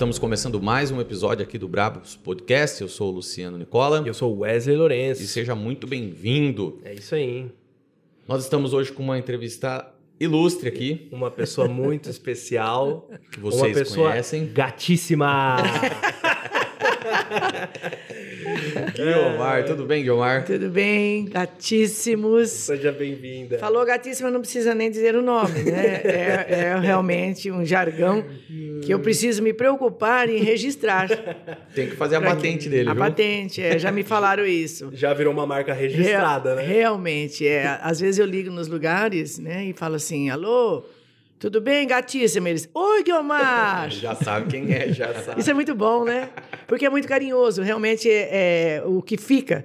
estamos começando mais um episódio aqui do Brabos Podcast. Eu sou o Luciano Nicola. Eu sou o Wesley Lourenço. E seja muito bem-vindo. É isso aí. Nós estamos hoje com uma entrevista ilustre aqui. Uma pessoa muito especial. Que vocês uma pessoa conhecem. Gatíssima. Guilmar, tudo bem, Guilmar? Tudo bem, gatíssimos. Seja bem-vinda. Falou gatíssima, não precisa nem dizer o nome, né? É, é realmente um jargão que eu preciso me preocupar em registrar. Tem que fazer a patente quem- dele, A viu? patente, é, já me falaram isso. Já virou uma marca registrada, Real- né? Realmente, é. Às vezes eu ligo nos lugares, né, e falo assim, alô, tudo bem, gatíssima? Eles, oi, Guilmar! Já sabe quem é, já sabe. Isso é muito bom, né? Porque é muito carinhoso. Realmente é, é o que fica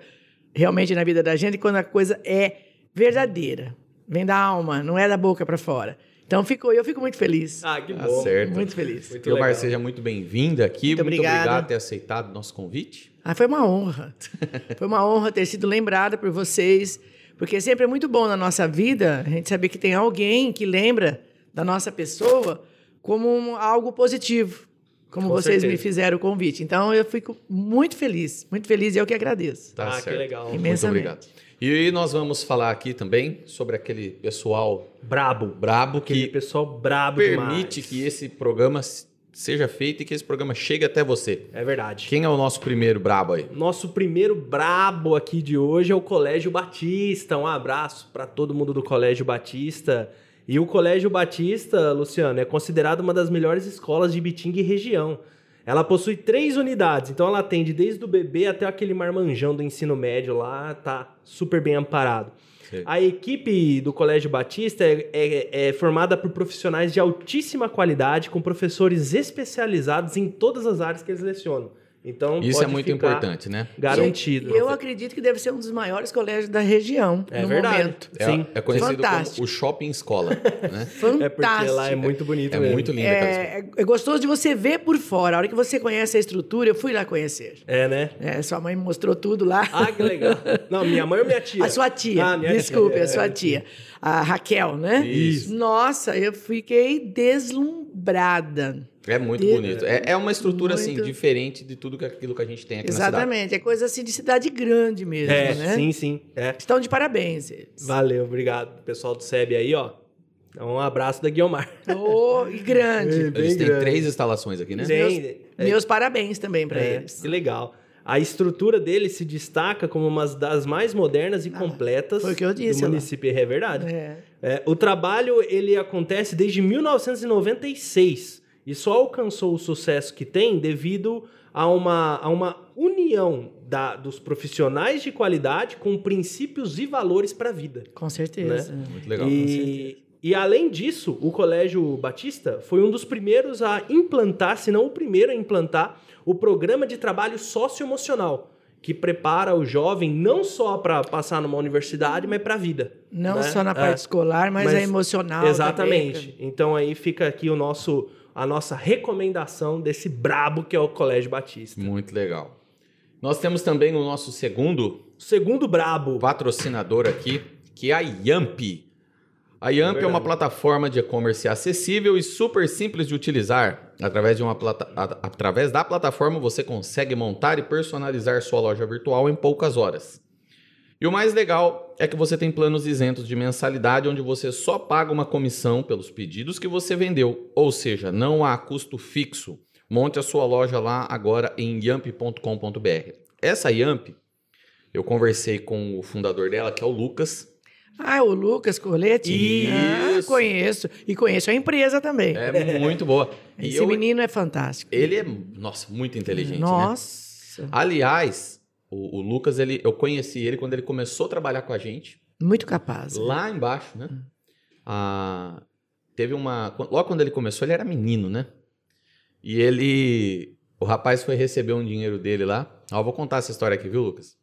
realmente na vida da gente quando a coisa é verdadeira. Vem da alma, não é da boca para fora. Então ficou, eu fico muito feliz. Ah, que Tá bom. certo. Muito feliz. Muito Guilmar, legal. seja muito bem-vinda aqui. Muito obrigada. obrigado por ter aceitado o nosso convite. Ah, foi uma honra. Foi uma honra ter sido lembrada por vocês, porque sempre é muito bom na nossa vida a gente saber que tem alguém que lembra da nossa pessoa como um- algo positivo, como Com vocês me certeza. fizeram o convite. Então eu fico muito feliz, muito feliz e eu que agradeço. Tá ah, que certo. legal. Muito Imensamente. obrigado. E nós vamos falar aqui também sobre aquele pessoal Brabo. brabo Aquele que pessoal brabo permite demais. que esse programa seja feito e que esse programa chegue até você. É verdade. Quem é o nosso primeiro brabo aí? Nosso primeiro brabo aqui de hoje é o Colégio Batista. Um abraço para todo mundo do Colégio Batista. E o Colégio Batista, Luciano, é considerado uma das melhores escolas de Bitinga e região. Ela possui três unidades, então ela atende desde o bebê até aquele marmanjão do ensino médio lá, tá super bem amparado. Sei. A equipe do Colégio Batista é, é- é formada por profissionais de altíssima qualidade, com professores especializados em todas as áreas que eles lecionam. Então, Isso é pode muito ficar importante, né? Garantido. Eu acredito que deve ser um dos maiores colégios da região É no verdade. momento. É, Sim. é conhecido Fantástico. como o shopping escola, né? Fantástico. É porque lá é muito bonito É mesmo. muito escola. É, é gostoso de você ver por fora. A hora que você conhece a estrutura, eu fui lá conhecer. É, né? É, sua mãe me mostrou tudo lá. Ah, que legal. Não, minha mãe ou minha tia? A sua tia, Ah, minha desculpe, tia. a sua tia. A Raquel, né? Isso. Nossa, eu fiquei deslumbrada. É muito De- bonito. É, é uma estrutura assim Muito. diferente de tudo que aquilo que a gente tem aqui na cidade. Exatamente, é coisa assim de cidade grande mesmo, É, né? sim, sim. É. Estão de parabéns eles. Valeu, obrigado. Pessoal do SEB aí, ó. Um abraço da Guiomar. Oh, e grande. É, Eles têm grande. três instalações aqui, né? Sim. Meus, é- meus parabéns também para É, eles. que legal. A estrutura dele se destaca como uma das mais modernas e completas foi o que eu disse do lá. município. É verdade. É. É, o trabalho ele acontece desde 1996 e só alcançou o sucesso que tem devido a uma, a uma união da, dos profissionais de qualidade com princípios e valores para a vida. Com certeza. Muito legal. E, e além disso, o Colégio Batista foi um dos primeiros a implantar, se não o primeiro a implantar, o programa de trabalho socioemocional, que prepara o jovem não só para passar numa universidade, mas para a vida. Não né? só na É. parte escolar, mas, a emocional. Exatamente. também. Então aí fica aqui o nosso, a nossa recomendação desse brabo que é o Colégio Batista. Muito legal. Nós temos também o nosso segundo Segundo brabo. patrocinador aqui, que é a Yamp. A Yamp é, verdade. uma plataforma de e-commerce acessível e super simples de utilizar. Através, de uma plata... através da plataforma, você consegue montar e personalizar sua loja virtual em poucas horas. E o mais legal é que você tem planos isentos de mensalidade, onde você só paga uma comissão pelos pedidos que você vendeu. Ou seja, não há custo fixo. Monte a sua loja lá agora em yamp.com.br. Essa Yamp, eu conversei com o fundador dela, que é o Lucas. Ah, o Lucas Colete? Ah, Isso. conheço. E conheço a empresa também. É muito boa. E Esse eu- menino é fantástico. ele é, nossa, muito inteligente, né? Nossa. Aliás, o, o Lucas, ele, eu conheci ele quando ele começou a trabalhar com a gente, Muito capaz. lá embaixo, né? Ah, teve uma. Logo quando ele começou, ele era menino, né? E ele. O rapaz foi receber um dinheiro dele lá. Ó, vou contar essa história aqui, viu, Lucas?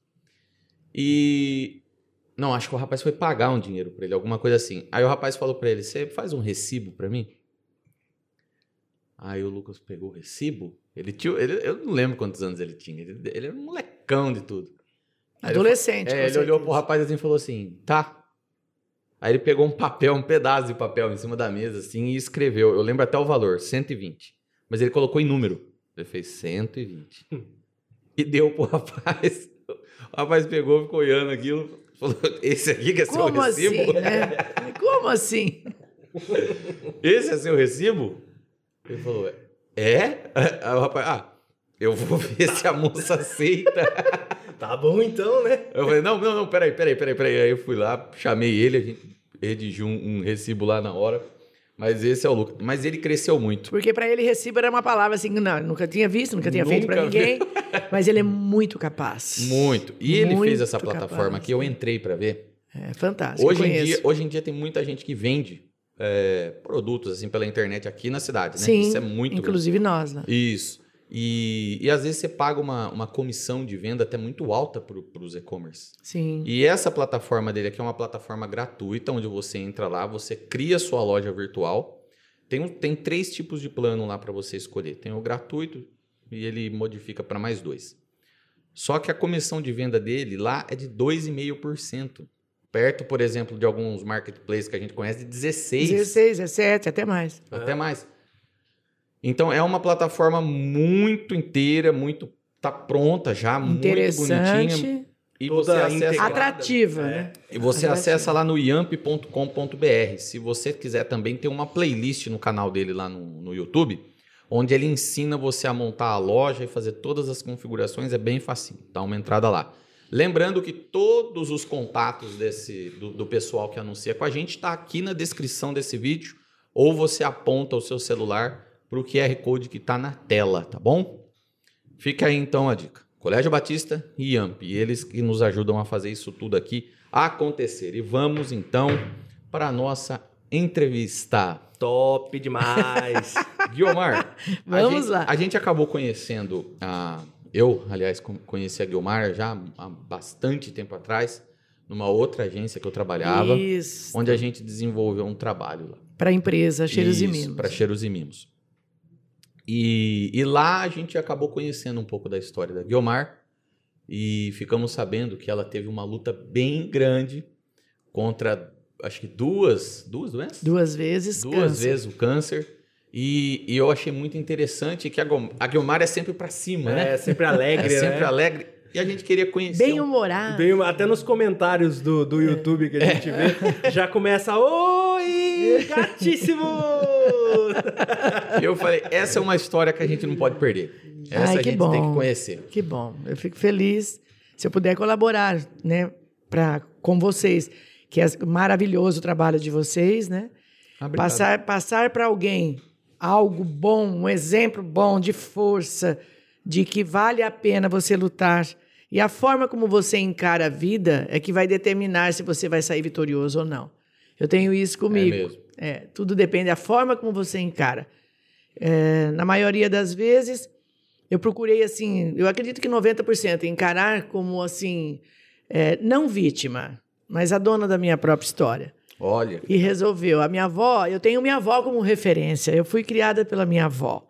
E. Não, acho que o rapaz foi pagar um dinheiro pra ele, alguma coisa assim. Aí o rapaz falou pra ele: Você faz um recibo pra mim? Aí o Lucas pegou o recibo. Ele tinha. Ele, eu não lembro quantos anos ele tinha. Ele, ele era um molecão de tudo. Aí ele Adolescente. é, com ele olhou pro rapaz assim e falou assim: tá. Aí ele pegou um papel, um pedaço de papel em cima da mesa, assim, e escreveu. Eu lembro até o valor: 120. Mas ele colocou em número. Ele fez 120. e deu pro rapaz. O rapaz pegou, ficou olhando aquilo. Falou: Esse aqui que é seu Como recibo? assim, né? Como assim? Esse é seu recibo? Ele falou: É? Aí o rapaz, ah, eu vou ver se a moça aceita. Tá bom então, né? Eu falei, não, não, não, peraí, peraí, peraí, peraí. Aí eu fui lá, chamei ele, a gente redigiu um, um recibo lá na hora. Mas esse é o Lucas. Mas ele cresceu muito. Porque para ele recibo era uma palavra assim, não, nunca tinha visto, nunca tinha feito para Nunca ninguém. Mas ele é muito capaz. Muito. E ele Muito fez essa plataforma capaz. que eu entrei pra ver. É fantástico. Hoje em, dia, hoje em dia tem muita gente que vende é, produtos assim pela internet aqui na cidade, né? Sim, Isso é muito inclusive nós, né? Isso. E, e às vezes você paga uma, uma comissão de venda até muito alta para os e-commerce. Sim. E essa plataforma dele aqui é uma plataforma gratuita, onde você entra lá, você cria sua loja virtual. Tem, um- tem três tipos de plano lá para você escolher. Tem o gratuito e ele modifica para mais dois. Só que a comissão de venda dele lá é de 2,5%. Perto, por exemplo, de alguns marketplaces que a gente conhece, de 16%. 16, 17, até mais. Até mais. Então é uma plataforma muito inteira, muito tá pronta já, muito bonitinha. Interessante. E Toda você acessa. Atrativa, É. né? e você Atrativa. acessa lá no yamp.com.br. Se você quiser também tem uma playlist no canal dele lá no, no YouTube, onde ele ensina você a montar a loja e fazer todas as configurações, é bem facinho. Dá uma entrada lá. Lembrando que todos os contatos desse do, do pessoal que anuncia com a gente está aqui na descrição desse vídeo, ou você aponta o seu celular para o QR Code que está na tela, tá bom? Fica aí então a dica. Colégio Batista e IAMP, eles que nos ajudam a fazer isso tudo aqui acontecer. E vamos então para a nossa entrevista. Top demais. Guilmar, Vamos a gente, lá. A gente acabou conhecendo a. Eu, aliás, con- conheci a Guilmar já há bastante tempo atrás, numa outra agência que eu trabalhava, Isso. onde a gente desenvolveu um trabalho lá. Para a empresa, cheiros e mimos. Para cheiros e mimos. E, e lá a gente acabou conhecendo um pouco da história da Guilmar e ficamos sabendo que ela teve uma luta bem grande contra, acho que duas, duas doenças? Duas vezes. Duas câncer. vezes o câncer. E, e eu achei muito interessante que a, a Guilmar é sempre para cima, né? É sempre alegre, É sempre né? alegre. E a gente queria conhecer. Bem um- humorado. Bem, até nos comentários do, do YouTube que a gente vê, já começa Oi, gatíssimo! Eu falei, essa é uma história que a gente não pode perder. Essa Ai, a gente bom. tem que conhecer. Que bom. Eu fico feliz se eu puder colaborar, né, pra, com vocês, que é maravilhoso o trabalho de vocês, né? Ah, obrigado. Passar, passar para alguém algo bom, um exemplo bom de força, de que vale a pena você lutar. E a forma como você encara a vida é que vai determinar se você vai sair vitorioso ou não. Eu tenho isso comigo. mesmo. É, tudo depende da forma como você encara. É, na maioria das vezes, eu procurei assim, eu acredito que 90% encarar como assim, é, não vítima, mas a dona da minha própria história. Olha, E resolveu. A minha avó, eu tenho minha avó como referência. Eu fui criada pela minha avó.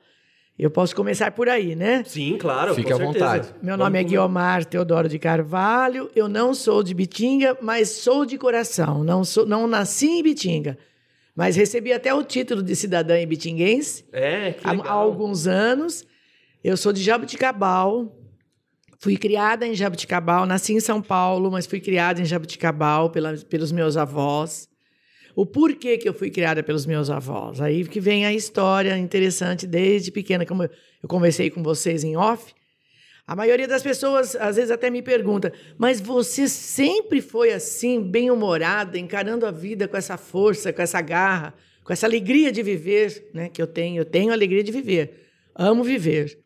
Eu posso começar por aí, né? Sim, claro. Fique com à certeza. vontade. Meu Vamos nome é. Guiomar Teodoro de Carvalho. Eu não sou de Bitinga, mas sou de coração. Não, sou, não nasci em Bitinga, mas recebi até o título de cidadã ibitinguense É, que há, legal. há alguns anos. Eu sou de Jabuticabal. Fui criada em Jabuticabal, nasci em São Paulo, mas fui criada em Jabuticabal pela, pelos meus avós. O porquê que eu fui criada pelos meus avós? Aí que vem a história interessante desde pequena, como eu eu conversei com vocês em off. A maioria das pessoas às vezes até me pergunta: "Mas você sempre foi assim, bem-humorada, encarando a vida com essa força, com essa garra, com essa alegria de viver, né, que eu tenho. Eu tenho alegria de viver. Amo viver.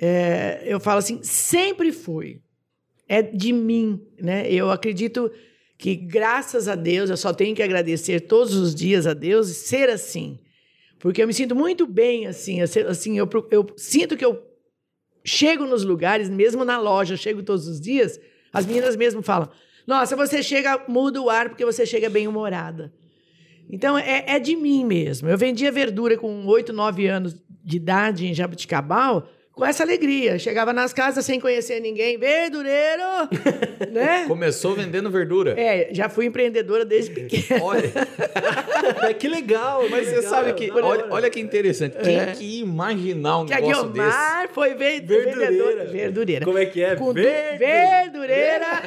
É, eu falo assim, sempre fui. É de mim, né? Eu acredito que graças a Deus, eu só tenho que agradecer todos os dias a Deus e ser assim. Porque eu me sinto muito bem assim, assim, eu, eu sinto que eu chego nos lugares, mesmo na loja, chego todos os dias, as meninas mesmo falam: "Nossa, você chega, muda o ar porque você chega bem humorada". Então é, é de mim mesmo. Eu vendia verdura com 8, 9 anos de idade em Jabuticabal com essa alegria. Chegava nas casas sem conhecer ninguém, verdureiro, né? Começou vendendo verdura. É, já fui empreendedora desde pequena. Olha, que legal. mas você legal, sabe que. Olha, olha que interessante. Quem É. que ia imaginar um Que a negócio desse? Foi ve- Verdureira. vendedora. Verdureira. Como é que é? Com du- Verde- verdureira,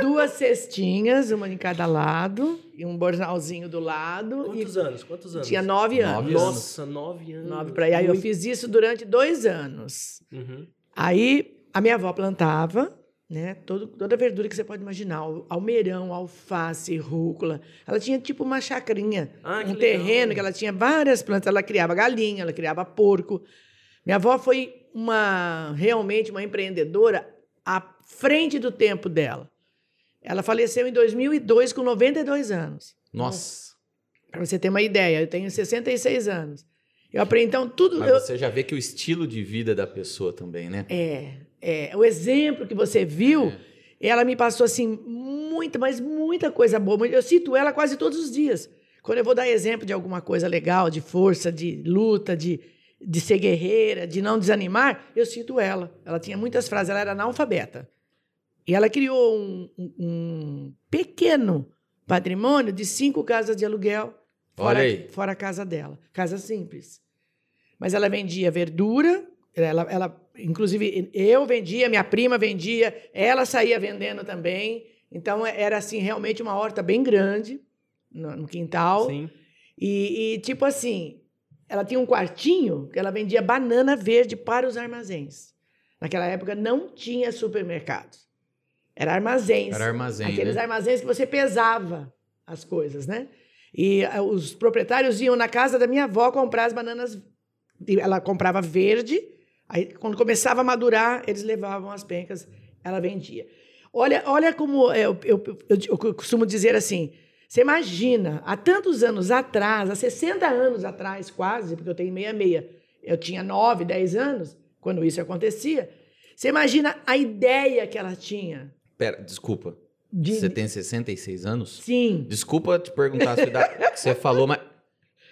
duas cestinhas, uma em cada lado, e um bornalzinho do lado. Quantos e anos? Quantos anos? tinha nove anos. Nove Nossa, nove anos. Nove pra aí. Aí eu fiz isso durante dois anos. Uhum. Aí a minha avó plantava, né? Todo, toda a verdura que você pode imaginar. al- Almeirão, alface, rúcula. Ela tinha tipo uma chacrinha, Ah, que um terreno legal. que ela tinha várias plantas. Ela criava galinha, ela criava porco. Minha avó foi uma realmente uma empreendedora à frente do tempo dela. Ela faleceu em 2002 com 92 anos. Nossa. Para você ter uma ideia, eu tenho 66 anos. Eu aprendi então tudo. Mas eu- você já vê que o estilo de vida da pessoa também, né? É, é. O exemplo que você viu, ela me passou, assim, muita, mas muita coisa boa. Eu cito ela quase todos os dias. Quando eu vou dar exemplo de alguma coisa legal, de força, de luta, de, de ser guerreira, de não desanimar, eu cito ela. Ela tinha muitas frases, ela era analfabeta. E ela criou um, um- pequeno patrimônio de cinco casas de aluguel, fora, fora a casa dela. Casa simples. Mas ela vendia verdura, ela, ela, inclusive eu vendia, minha prima vendia, ela saía vendendo também. Então era assim realmente uma horta bem grande no, no quintal. Sim. E, e, tipo assim, ela tinha um quartinho que ela vendia banana verde para os armazéns. Naquela época não tinha supermercados. Era armazéns. Era armazém, Aqueles né? armazéns que você pesava as coisas, né? E ah, os proprietários iam na casa da minha avó comprar as bananas. Ela comprava verde, aí quando começava a madurar, eles levavam as pencas, ela vendia. Olha, olha como é, eu, eu, eu, eu costumo dizer assim: você imagina, há tantos anos atrás, há 60 anos atrás, quase, porque eu tenho meia-meia, eu tinha 9, 10 anos, quando isso acontecia. Você imagina a ideia que ela tinha Pera, desculpa. de. Você tem 66 anos? Sim, Desculpa te perguntar a sua idade. que Você falou, mas.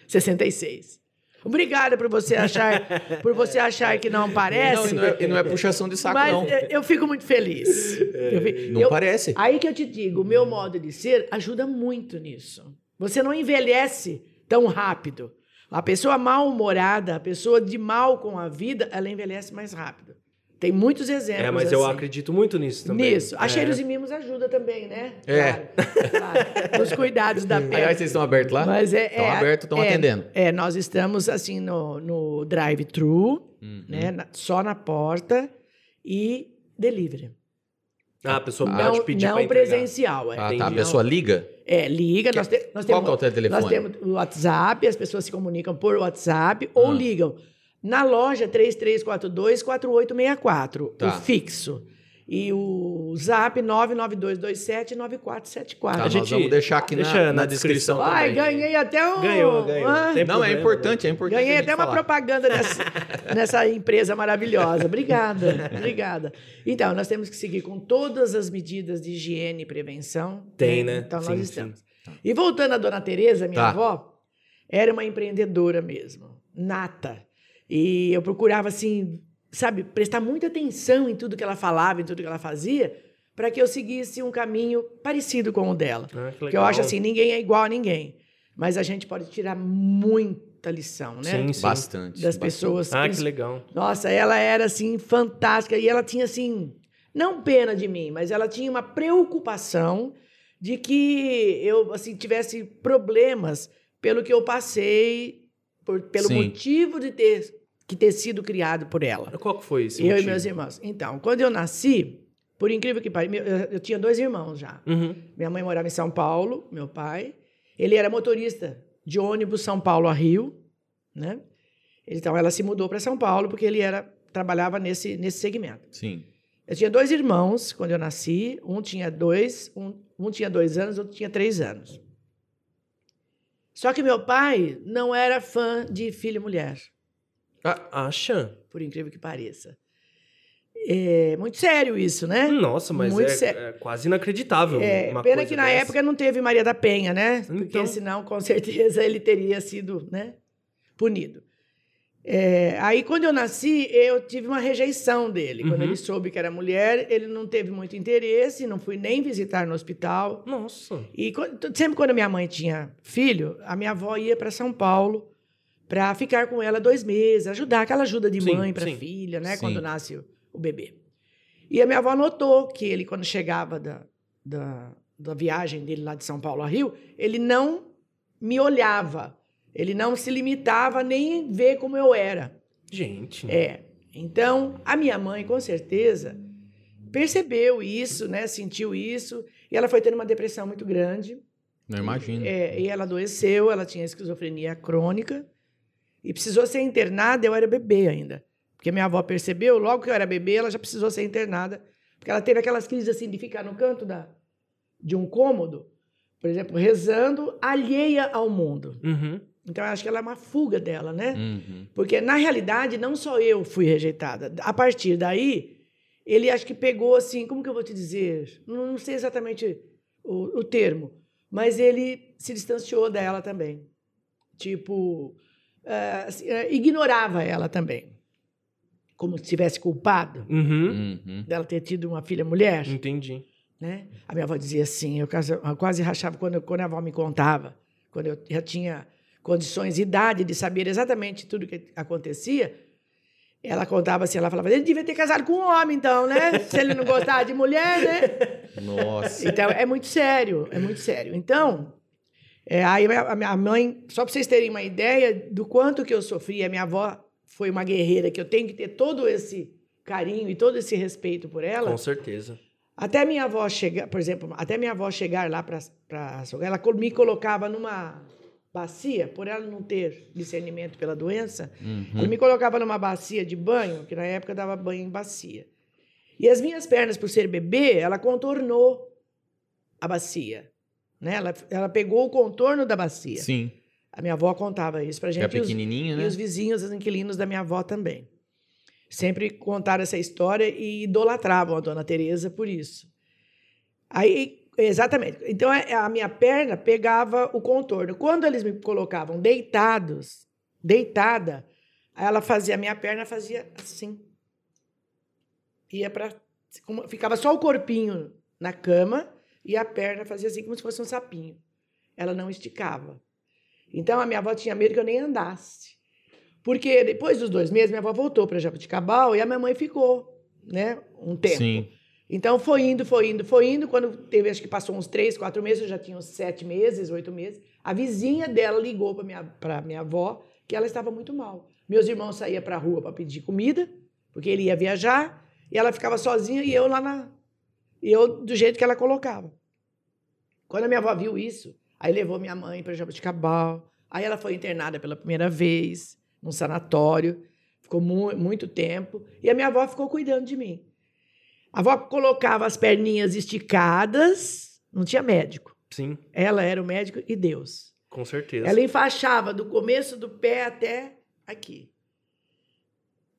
66. Obrigada por você achar, por você achar que não Não, parece. e não é, e não é puxação de saco, mas não. eu- fico muito feliz. Eu fi- Não eu- parece. Aí que eu te digo, o meu modo de ser ajuda muito nisso. Você não envelhece tão rápido. A pessoa mal-humorada, a pessoa de mal com a vida, ela envelhece mais rápido. Tem muitos exemplos. É, mas eu assim. acredito muito nisso também. Nisso. A É. cheiros e mimos ajuda também, né? É. Claro, claro. Nos cuidados da pele. Aliás, vocês estão abertos lá? Mas é, Estão é- abertos, estão é- atendendo. É, nós estamos assim no, no drive-thru, Uhum. né? na- só na porta e delivery. Ah, a pessoa não pode pedir não presencial. É. Ah, tá. A pessoa liga? É, liga, nós, te- nós Qual temos, que é o telefone? nós temos o WhatsApp, as pessoas se comunicam por WhatsApp ou Ah. ligam na loja 3342-4864, Tá. o fixo. E o zap 99227-9474. Tá, A gente- vamos deixar aqui na, deixa na na descrição. descrição. Ai, ganhei até um... Ganhou, ganhou. Ah, Não, é problema, importante, é importante. Ganhei até uma falar. propaganda nessa, nessa empresa maravilhosa. Obrigada, obrigada. Então, nós temos que seguir com todas as medidas de higiene e prevenção. Tem, né? Então, Sim, nós sim. estamos. E voltando à dona Tereza, minha Tá. avó, era uma empreendedora mesmo, nata. E eu procurava, assim, sabe, prestar muita atenção em tudo que ela falava, em tudo que ela fazia, para que eu seguisse um caminho parecido com o dela. Ah, que Porque eu acho assim, ninguém é igual a ninguém. Mas a gente pode tirar muita lição, né? Sim, sim. Bastante. Das bastante. pessoas. Ah, que princi- legal. Nossa, ela era assim fantástica e ela tinha assim, não pena de mim, mas ela tinha uma preocupação de que eu assim tivesse problemas pelo que eu passei, por- pelo Sim. motivo de ter que ter sido criado por ela. Qual que foi esse eu motivo? e meus irmãos. Então, quando eu nasci, por incrível que pareça, eu, tinha dois irmãos já. Uhum. Minha mãe morava em São Paulo, meu pai. Ele era motorista de ônibus São Paulo a Rio, né? Então ela se mudou para São Paulo porque ele era trabalhava nesse nesse segmento. Sim. Eu tinha dois irmãos quando eu nasci. Um tinha dois, um, um tinha dois anos, outro tinha três anos. Só que meu pai não era fã de filho e mulher, Ah, acha? por incrível que pareça. É muito sério isso, né? Nossa, mas é, é quase inacreditável. É, uma pena coisa que na dessa. época não teve Maria da Penha, né? Porque Então. senão, com certeza, ele teria sido né, punido. É, aí, quando eu nasci, eu tive uma rejeição dele. Quando Uhum. ele soube que era mulher, ele não teve muito interesse, não fui nem visitar no hospital. Nossa. E quando- sempre quando minha mãe tinha filho, a minha avó ia para São Paulo para ficar com ela dois meses, ajudar aquela ajuda de Sim, mãe para filha, né? Sim. Quando nasce o, bebê. E a minha avó notou que ele, quando chegava da, da, da viagem dele lá de São Paulo a Rio, ele não me olhava. Ele não se limitava nem em ver como eu era. Gente. É. Então, a minha mãe, com certeza, percebeu isso, né? Sentiu isso. E ela foi tendo uma depressão muito grande. Não imagino. É, e ela adoeceu, ela tinha esquizofrenia crônica. E precisou ser internada, eu era bebê ainda. Porque minha avó percebeu, logo que eu era bebê, ela já precisou ser internada. Porque ela teve aquelas crises assim de ficar no canto da, de um cômodo, por exemplo, rezando, alheia ao mundo. Uhum. Então, eu acho que ela é uma fuga dela, né? Uhum. Porque, na realidade, não só eu fui rejeitada. A partir daí, ele acho que pegou assim, como que eu vou te dizer? Não, não sei exatamente o, o termo, mas ele se distanciou dela também. Tipo, eh, ignorava ela também. Como se tivesse culpado Uhum. Uhum. dela ter tido uma filha mulher. Entendi. né? A minha avó dizia assim, eu quase, eu quase rachava quando, quando a avó me contava, quando eu já tinha condições, idade de saber exatamente tudo que acontecia. Ela contava assim, ela falava, ele devia ter casado com um homem, então, né? Se ele não gostava de mulher, né? Nossa. Então, é muito sério, é muito sério. Então, é, aí a minha mãe, só para vocês terem uma ideia do quanto que eu sofri, a minha avó foi uma guerreira, que eu tenho que ter todo esse carinho e todo esse respeito por ela. Com certeza. Até minha avó chegar, por exemplo, até minha avó chegar lá para ela co- me colocava numa bacia, por ela não ter discernimento pela doença, Uhum. ela me colocava numa bacia de banho, que na época dava banho em bacia. E as minhas pernas, por ser bebê, ela contornou a bacia. Né? Ela, ela pegou o contorno da bacia. Sim. A minha avó contava isso pra É gente. e os- pequenininho, e né? os vizinhos, os inquilinos da minha avó também. Sempre contaram essa história e idolatravam a dona Teresa por isso. Aí, exatamente. Então, é- a minha perna pegava o contorno. Quando eles me colocavam deitados, deitada, ela fazia, a minha perna fazia assim. Ia para ficava só o corpinho na cama e a perna fazia assim como se fosse um sapinho. Ela não esticava. Então a minha avó tinha medo que eu nem andasse. Porque depois dos dois meses, minha avó voltou para Jabuticabal e a minha mãe ficou, né? Um tempo. Sim. Então foi indo, foi indo, foi indo. Quando teve, acho que passou uns três, quatro meses, eu já tinha uns sete meses, oito meses. A vizinha dela ligou para minha, pra minha avó que ela estava muito mal. Meus irmãos saíam para a rua para pedir comida, porque ele ia viajar, e ela ficava sozinha e eu lá na. E eu do jeito que ela colocava. Quando a minha avó viu isso, aí levou minha mãe para Jabuticabal. Aí ela foi internada pela primeira vez num sanatório, ficou mu muito tempo, e a minha avó ficou cuidando de mim. A avó colocava as perninhas esticadas, não tinha médico. Sim, Ela era o médico e Deus. com certeza. Ela enfaixava do começo do pé até aqui.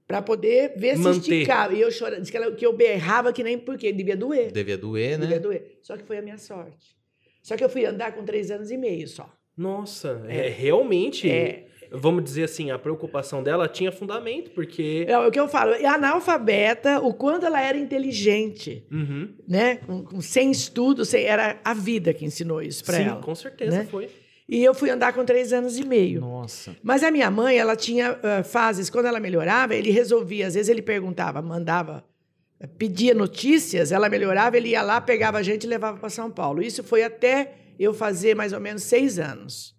Para poder ver se Manter. esticava. E eu chorava, disse que, ela- que eu berrava que nem porque devia doer. Devia doer, né? Devia doer. Só que foi a minha sorte. Só que eu fui andar com três anos e meio só. Nossa, é, realmente, É. vamos dizer assim, a preocupação dela tinha fundamento, porque... É o que eu falo. E analfabeta, o quanto ela era inteligente, Uhum. né? Com- com- sem estudo, sem, era a vida que ensinou isso para Sim, ela. com certeza né? foi. E eu fui andar com três anos e meio. Nossa. Mas a minha mãe, ela tinha ah, fases, quando ela melhorava, ele resolvia, às vezes ele perguntava, mandava, eh, pedia notícias, ela melhorava, ele ia lá, pegava a gente e levava para São Paulo. Isso foi até eu fazer mais ou menos seis anos.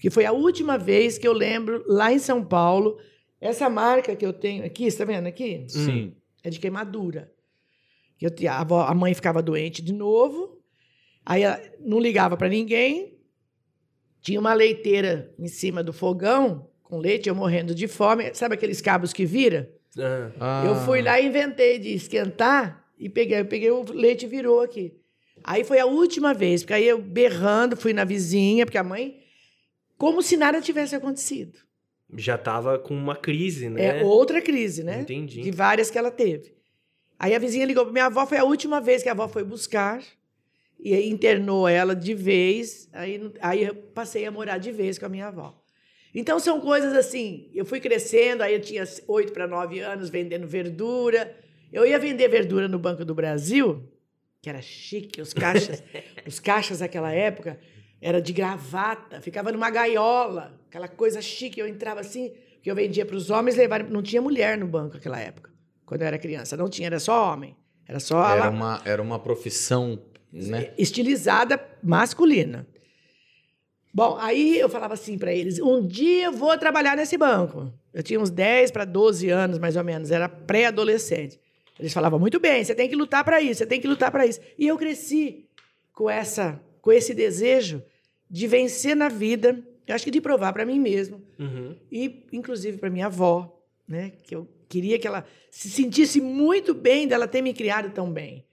Que foi a última vez que eu lembro, lá em São Paulo, essa marca que eu tenho aqui, você está vendo aqui? Sim. é de queimadura. Que eu a, avó- a mãe ficava doente de novo, aí ela não ligava para ninguém, tinha uma leiteira em cima do fogão com leite, eu morrendo de fome, sabe aqueles cabos que vira? Ah, Eu fui lá e inventei de esquentar e peguei, eu peguei o leite e virou aqui. Aí foi a última vez, porque aí eu berrando, fui na vizinha, porque a mãe, como se nada tivesse acontecido. já tava com uma crise, né? É outra crise, né? Entendi. De várias que ela teve. Aí a vizinha ligou para minha avó, foi a última vez que a avó foi buscar. E aí internou ela de vez. Aí, aí eu passei a morar de vez com a minha avó. Então são coisas assim. Eu fui crescendo, aí eu tinha oito para nove anos vendendo verdura. Eu ia vender verdura no Banco do Brasil, que era chique, os caixas, os caixas daquela época era de gravata, ficava numa gaiola, aquela coisa chique. Eu entrava assim, que eu vendia para os homens levar, não tinha mulher no banco naquela época, quando eu era criança, não tinha, era só homem. Era só era uma era uma profissão, né? Estilizada masculina. Bom, aí eu falava assim para eles: um dia eu vou trabalhar nesse banco. Eu tinha uns 10 para 12 anos, mais ou menos, era pré-adolescente. Eles falavam: muito bem, você tem que lutar para isso, você tem que lutar para isso. E eu cresci com, essa, com esse desejo de vencer na vida, eu acho que de provar para mim mesmo, uhum. e inclusive para minha avó, né? que eu queria que ela se sentisse muito bem dela ter me criado tão bem.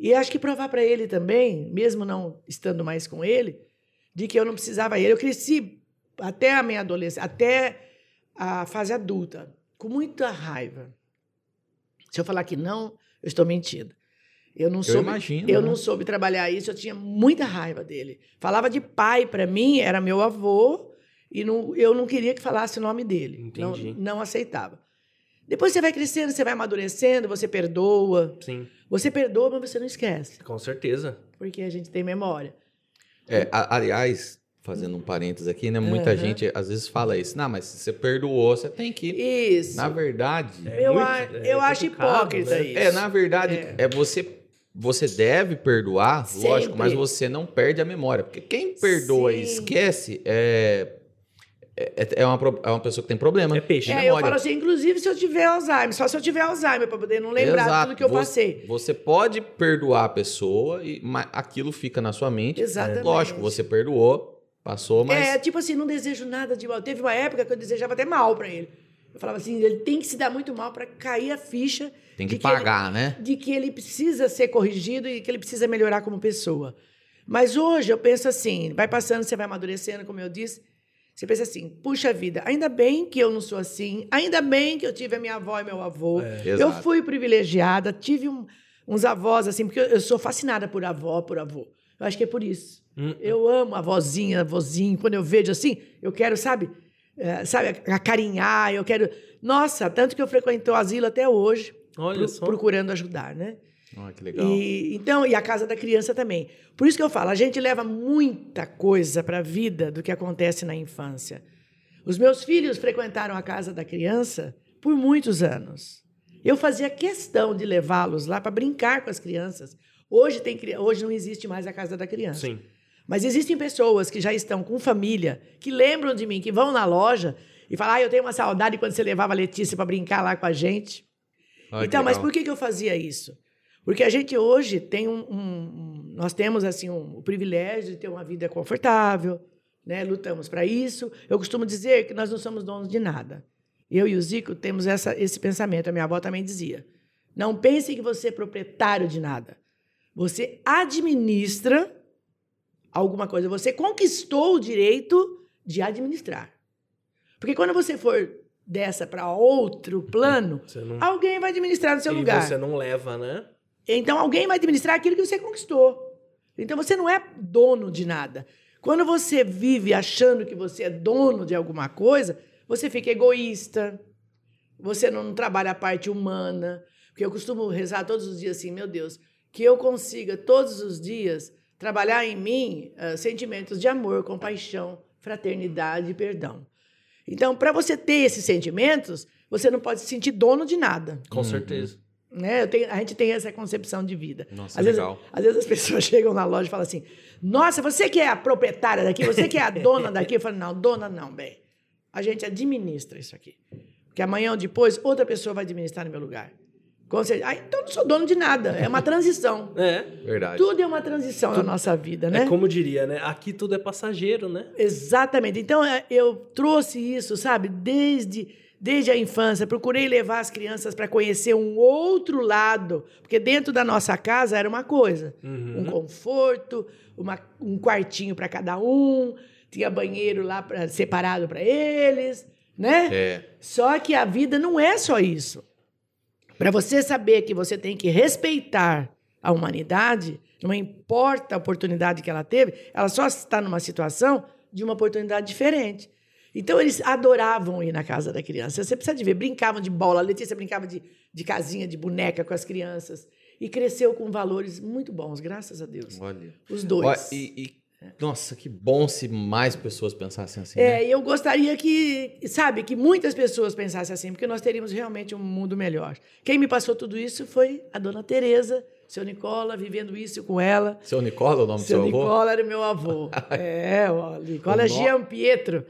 E acho que provar para ele também, mesmo não estando mais com ele, de que eu não precisava ele. Eu cresci até a minha adolescência, até a fase adulta, com muita raiva. Se eu falar que não, eu estou mentindo. Eu não soube, eu, imagino, eu né? não soube trabalhar isso, eu tinha muita raiva dele. Falava de pai para mim, era meu avô, e não, eu não queria que falasse o nome dele. Entendi. Não, não aceitava. Depois você vai crescendo, você vai amadurecendo, você perdoa. Sim. Você perdoa, mas você não esquece. Com certeza. Porque a gente tem memória. É, aliás, fazendo um parênteses aqui, né? Muita uhum. gente às vezes fala isso. Não, mas se você perdoou, você tem que. Isso. Na verdade. É eu, muito, a, eu é acho hipócrita né? isso. É, na verdade, é, é você. Você deve perdoar, Sempre. lógico, mas você não perde a memória. Porque quem perdoa Sim. e esquece é, é, é, uma, é uma pessoa que tem problema. É peixe. É, eu falo assim, inclusive se eu tiver Alzheimer, só se eu tiver Alzheimer, para poder não lembrar Exato. tudo que eu você, passei. Você pode perdoar a pessoa, e, mas aquilo fica na sua mente. Exatamente. Lógico, você perdoou, passou, mas. É, tipo assim, não desejo nada de mal. Teve uma época que eu desejava até mal para ele. Eu falava assim, ele tem que se dar muito mal para cair a ficha. Tem que, que pagar, ele, né? De que ele precisa ser corrigido e que ele precisa melhorar como pessoa. Mas hoje eu penso assim, vai passando, você vai amadurecendo, como eu disse. Você pensa assim, puxa vida, ainda bem que eu não sou assim, ainda bem que eu tive a minha avó e meu avô. É, eu fui privilegiada, tive um, uns avós assim, porque eu, eu, sou fascinada por avó, por avô. Eu acho que é por isso. Hum. Eu amo a vozinha, vozinho. Quando eu vejo assim, eu quero, sabe, é, sabe, acarinhar, eu quero. Nossa, tanto que eu frequento o asilo até hoje, Olha pro, só. procurando ajudar, né? Oh, que legal. E, então, e a casa da criança também. Por isso que eu falo, a gente leva muita coisa para a vida do que acontece na infância. Os meus filhos frequentaram a casa da criança por muitos anos. Eu fazia questão de levá-los lá para brincar com as crianças. Hoje, tem, hoje não existe mais a casa da criança. Sim. Mas existem pessoas que já estão com família, que lembram de mim, que vão na loja e falam: ah, eu tenho uma saudade quando você levava a Letícia para brincar lá com a gente. Ah, então, mas por que, que eu fazia isso? Porque a gente hoje tem um, um nós temos assim um, o privilégio de ter uma vida confortável, né? Lutamos para isso. Eu costumo dizer que nós não somos donos de nada. Eu e o Zico temos essa, esse pensamento. A minha avó também dizia: não pense que você é proprietário de nada. Você administra alguma coisa. Você conquistou o direito de administrar. Porque quando você for dessa para outro plano, não... alguém vai administrar no seu e lugar. E você não leva, né? Então alguém vai administrar aquilo que você conquistou. Então você não é dono de nada. Quando você vive achando que você é dono de alguma coisa, você fica egoísta. Você não trabalha a parte humana. Porque eu costumo rezar todos os dias assim, meu Deus, que eu consiga todos os dias trabalhar em mim uh, sentimentos de amor, compaixão, fraternidade e perdão. Então, para você ter esses sentimentos, você não pode se sentir dono de nada. Com certeza. Né? Tenho, a gente tem essa concepção de vida. Nossa, às legal. Vezes, às vezes as pessoas chegam na loja e falam assim: Nossa, você que é a proprietária daqui, você que é a dona daqui. Eu falo: Não, dona não, bem. A gente administra isso aqui. Porque amanhã ou depois, outra pessoa vai administrar no meu lugar. Com certeza. Ah, então eu não sou dono de nada. É uma transição. É. Verdade. Tudo é uma transição tudo, na nossa vida, né? É como diria, né? Aqui tudo é passageiro, né? Exatamente. Então é, eu trouxe isso, sabe, desde desde a infância, procurei levar as crianças para conhecer um outro lado, porque dentro da nossa casa era uma coisa, uhum. um conforto, uma, um quartinho para cada um, tinha banheiro lá pra, separado para eles, né? É. Só que a vida não é só isso. Para você saber que você tem que respeitar a humanidade, não importa a oportunidade que ela teve, ela só está numa situação de uma oportunidade diferente. Então eles adoravam ir na casa da criança. Você precisa de ver, brincavam de bola. A Letícia brincava de, de casinha, de boneca com as crianças. E cresceu com valores muito bons, graças a Deus. Olha. Os dois. Ó, e, e- nossa, que bom se mais pessoas pensassem assim. né? É, e eu gostaria que, sabe, que muitas pessoas pensassem assim, porque nós teríamos realmente um mundo melhor. Quem me passou tudo isso foi a dona Tereza, seu Nicola, vivendo isso com ela. Seu Nicola, o nome do Seu seu avô? Nicola era meu avô. é, o Nicola O Gian Pietro.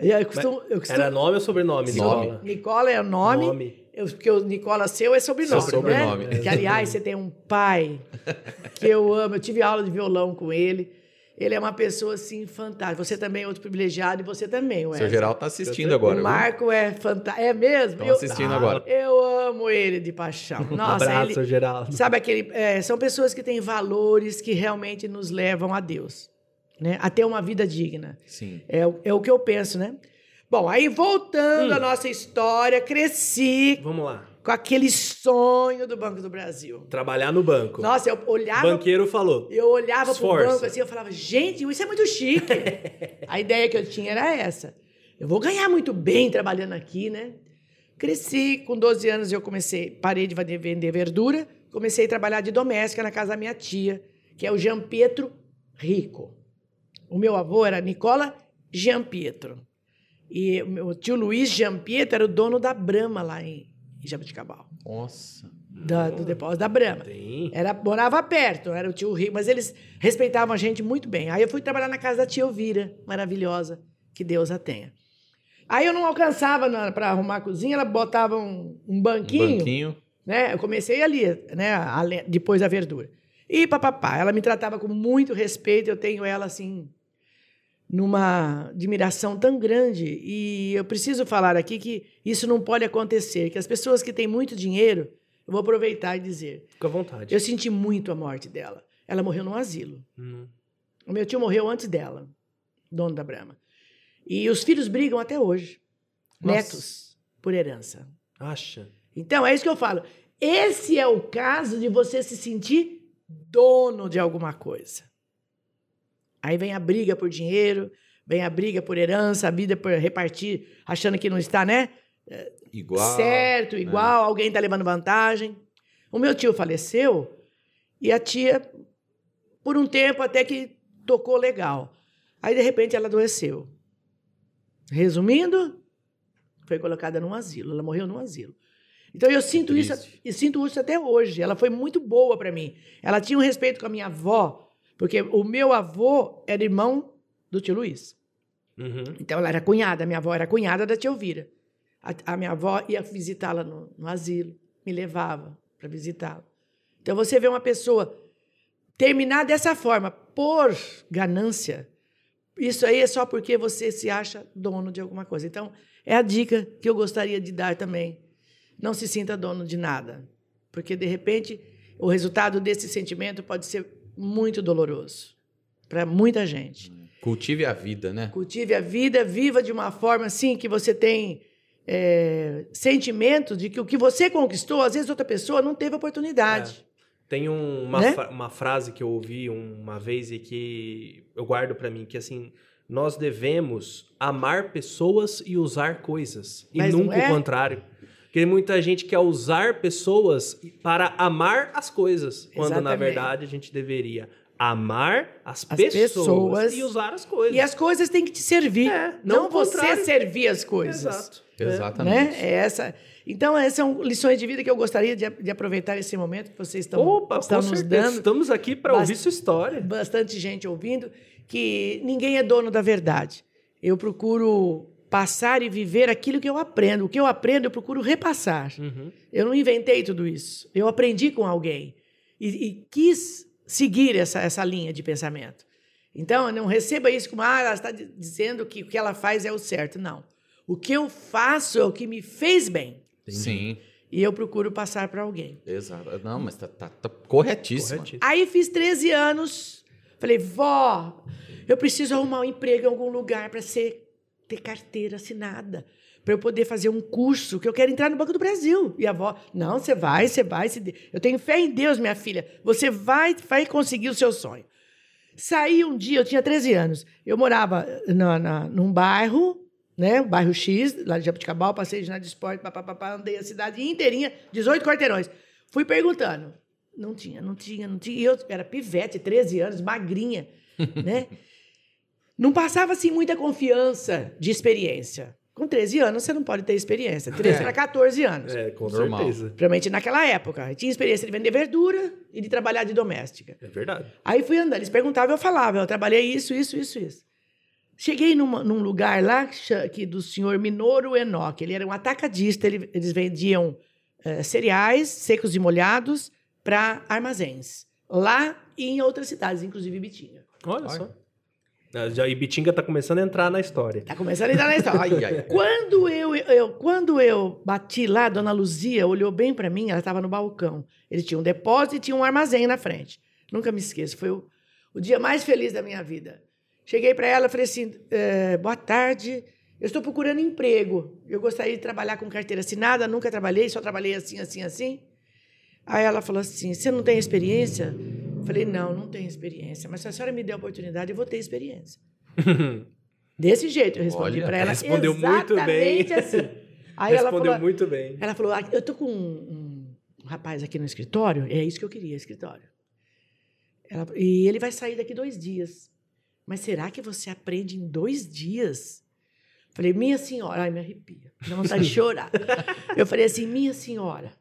E Eu costumo, eu costumo, Era nome ou sobrenome? Nome. Nicola? Nicola é o nome, eu- porque o Nicola seu é sobrenome, Seu sobrenome. né? Que, aliás, você tem um pai que eu amo. Eu tive aula de violão com ele. Ele é uma pessoa, assim, fantástica. Você também é outro privilegiado e você também, Seu Wesley. Geraldo tá assistindo Eu- agora. O viu? Marco é fantástico. É mesmo? Estão Eu, assistindo Ah, agora. eu amo ele de paixão. Nossa, Abraço, ele, Geraldo. Sabe aquele. é, são pessoas que têm valores que realmente nos levam a Deus, né? A ter uma vida digna. Sim. É, o- é o que eu penso, né? Bom, aí voltando Hum. à nossa história, cresci Vamos lá. com aquele sonho do Banco do Brasil. Trabalhar no banco. Nossa, eu olhava. Banqueiro falou. Eu olhava pro Esforça. banco assim, eu falava, gente, isso é muito chique. a ideia que eu tinha era essa. Eu vou ganhar muito bem trabalhando aqui, né? Cresci, com 12 anos eu comecei, parei de vender- vender verdura, comecei a trabalhar de doméstica na casa da minha tia, que é o Jean Pietro Rico. O meu avô era Nicola Jean Pietro. E o meu tio Luiz Jean Pietro era o dono da Brama lá em Jabuticabal, Nossa. da- do depósito da Brama. Era, morava perto, era o tio Rico, mas eles respeitavam a gente muito bem. Aí eu fui trabalhar na casa da tia Elvira, maravilhosa, que Deus a tenha. Aí eu não alcançava para arrumar a cozinha, ela botava um, um Um banquinho, banquinho. né? Eu comecei ali, né? ale- Depois da verdura. E papapá, ela me tratava com muito respeito, eu tenho ela assim numa admiração tão grande e eu preciso falar aqui que isso não pode acontecer, que as pessoas que têm muito dinheiro, eu vou aproveitar e dizer, Fica à vontade. eu senti muito a morte dela. Ela morreu num asilo. Hum. O meu tio morreu antes dela, dono da Brahma. E os filhos brigam até hoje. Nossa. Netos, por herança. Acha? Então, é isso que eu falo. Esse é o caso de você se sentir dono de alguma coisa. Aí vem a briga por dinheiro, vem a briga por herança, a vida por repartir, achando que não está, né? Igual. certo, igual, alguém está levando vantagem. O meu tio faleceu e a tia, por um tempo, até que tocou legal. Aí, de repente, ela adoeceu. Resumindo, foi colocada num asilo. Ela morreu num asilo. Então, eu sinto isso, e sinto isso até hoje. Ela foi muito boa para mim. Ela tinha um respeito com a minha avó, porque o meu avô era irmão do tio Luiz. Uhum. Então, ela era cunhada, a minha avó era cunhada da tia Elvira. A, a minha avó ia visitá-la no, no asilo, me levava para visitá-la. Então, você vê uma pessoa terminar dessa forma, por ganância, isso aí é só porque você se acha dono de alguma coisa. Então, é a dica que eu gostaria de dar também. Não se sinta dono de nada, porque, de repente, o resultado desse sentimento pode ser muito doloroso para muita gente. Cultive a vida, né? Cultive a vida, viva de uma forma assim que você tem é, sentimento de que o que você conquistou, às vezes outra pessoa não teve oportunidade. Tem um- uma, Né? fra- uma frase que eu ouvi uma vez e que eu guardo pra mim, que assim, nós devemos amar pessoas e usar coisas. E Mas nunca é? o contrário. Porque muita gente quer usar pessoas para amar as coisas. Quando, na Exatamente. verdade, a gente deveria amar as, As pessoas, pessoas. e usar as coisas. E as coisas têm que te servir, É, não, não você servir as coisas. Exato. Exatamente. Né? É essa. Então, essas são lições de vida que eu gostaria de, de aproveitar esse momento que vocês estão, Opa, estão com nos certeza. dando. Estamos aqui para ouvir sua história. bastante gente ouvindo, que ninguém é dono da verdade. Eu procuro passar e viver aquilo que eu aprendo. O que eu aprendo, eu procuro repassar. Uhum. Eu não inventei tudo isso. Eu aprendi com alguém e, e quis seguir essa, essa linha de pensamento. Então, não receba isso como, ah, ela está di- dizendo que o que ela faz é o certo. Não. O que eu faço é o que me fez bem. Sim, E eu procuro passar para alguém. exato. Não, mas tá, tá, tá corretíssimo. Corretíssimo. Aí fiz 13 anos. Falei, vó, eu preciso arrumar um emprego em algum lugar para ser ter carteira assinada. Para eu poder fazer um curso, que eu quero entrar no Banco do Brasil. E a avó, não, você vai, você vai. de- Eu tenho fé em Deus, minha filha. Você vai, vai conseguir o seu sonho. Saí um dia, eu tinha 13 anos. Eu morava na, na- num bairro né? Bairro X, lá de Jabuticabal, passei de ginásio de esporte, papapá, andei a cidade inteirinha, 18 quarteirões. Fui perguntando. Não tinha, não tinha, não tinha. E eu era pivete, 13 anos, magrinha, né? Não passava, assim, muita confiança de experiência. Com 13 anos, você não pode ter experiência. 13 para 14 anos. É, com Normal. certeza. Principalmente naquela época. Eu tinha experiência de vender verdura e de trabalhar de doméstica. É verdade. Aí fui andando, eles perguntavam, eu falava, eu trabalhei isso, isso, isso, isso. Cheguei numa- num lugar lá que, do senhor Minoru Enoch. Ele era um atacadista, ele- eles vendiam eh, cereais secos e molhados para armazéns. Lá e em outras cidades, inclusive Bitinga. Olha, Olha. só. Ah, Já, e Bitinga tá começando a entrar na história. Tá começando a entrar na história. Ai, ai. Quando eu, eu- quando eu bati lá, a dona Luzia olhou bem para mim, ela estava no balcão. Ele tinha um depósito e tinha um armazém na frente. Nunca me esqueço, foi o, o dia mais feliz da minha vida. Cheguei para ela e falei assim: "Eh, boa tarde, eu estou procurando emprego. Eu gostaria de trabalhar com carteira assinada, nunca trabalhei, só trabalhei assim, assim, assim. Aí ela falou assim: você não tem experiência? Eu falei: não, não tenho experiência, mas se a senhora me der a oportunidade, eu vou ter experiência. Desse jeito eu respondi para ela. respondeu muito bem. assim. Aí ela Respondeu falou, muito bem. ela falou: "Ah, eu tô com um, um rapaz aqui no escritório, é isso que eu queria, escritório. Ela- e ele vai sair daqui dois dias. Mas será que você aprende em dois dias? Falei, minha senhora, ai, me arrepia, dá vontade de chorar. eu falei assim, minha senhora,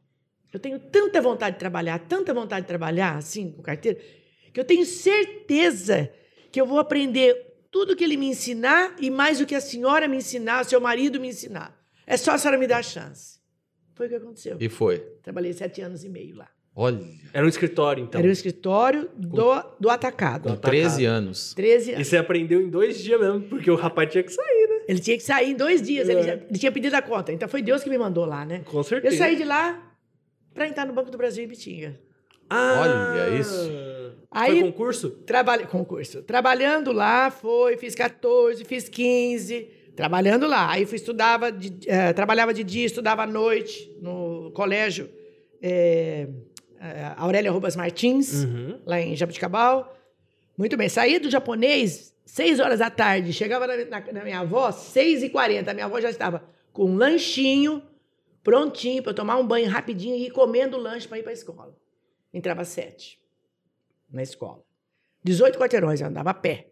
eu tenho tanta vontade de trabalhar, tanta vontade de trabalhar, assim, com carteira, que eu tenho certeza que eu vou aprender tudo que ele me ensinar e mais o que a senhora me ensinar, o seu marido me ensinar. É só a senhora me dar a chance. Foi o que aconteceu. E foi. Trabalhei sete anos e meio lá. Olha, Era um escritório, então. Era o escritório do, do atacado. com 13 anos. 13 E anos. você aprendeu em dois dias mesmo, porque o rapaz tinha que sair, né? Ele tinha que sair em dois dias. Ele, É. já- ele tinha pedido a conta. Então foi Deus que me mandou lá, né? Com certeza. Eu saí de lá para entrar no Banco do Brasil em Bitinga. Ah, Olha isso. Aí- Foi concurso? Trabalha, concurso. Trabalhando lá, foi, fiz 14, fiz 15, trabalhando lá. Aí fui, estudava, de, eh, trabalhava de dia, estudava à noite no colégio eh, eh, Aurélia Rubas Martins, Uhum. lá em Jabuticabal. Muito bem, saía do japonês seis horas da tarde, chegava na, na- na minha avó seis e quarenta. A minha avó já estava com um lanchinho prontinho para tomar um banho rapidinho e ir comendo o lanche para ir para a escola. Entrava sete na escola. 18 quarteirões, eu andava a pé.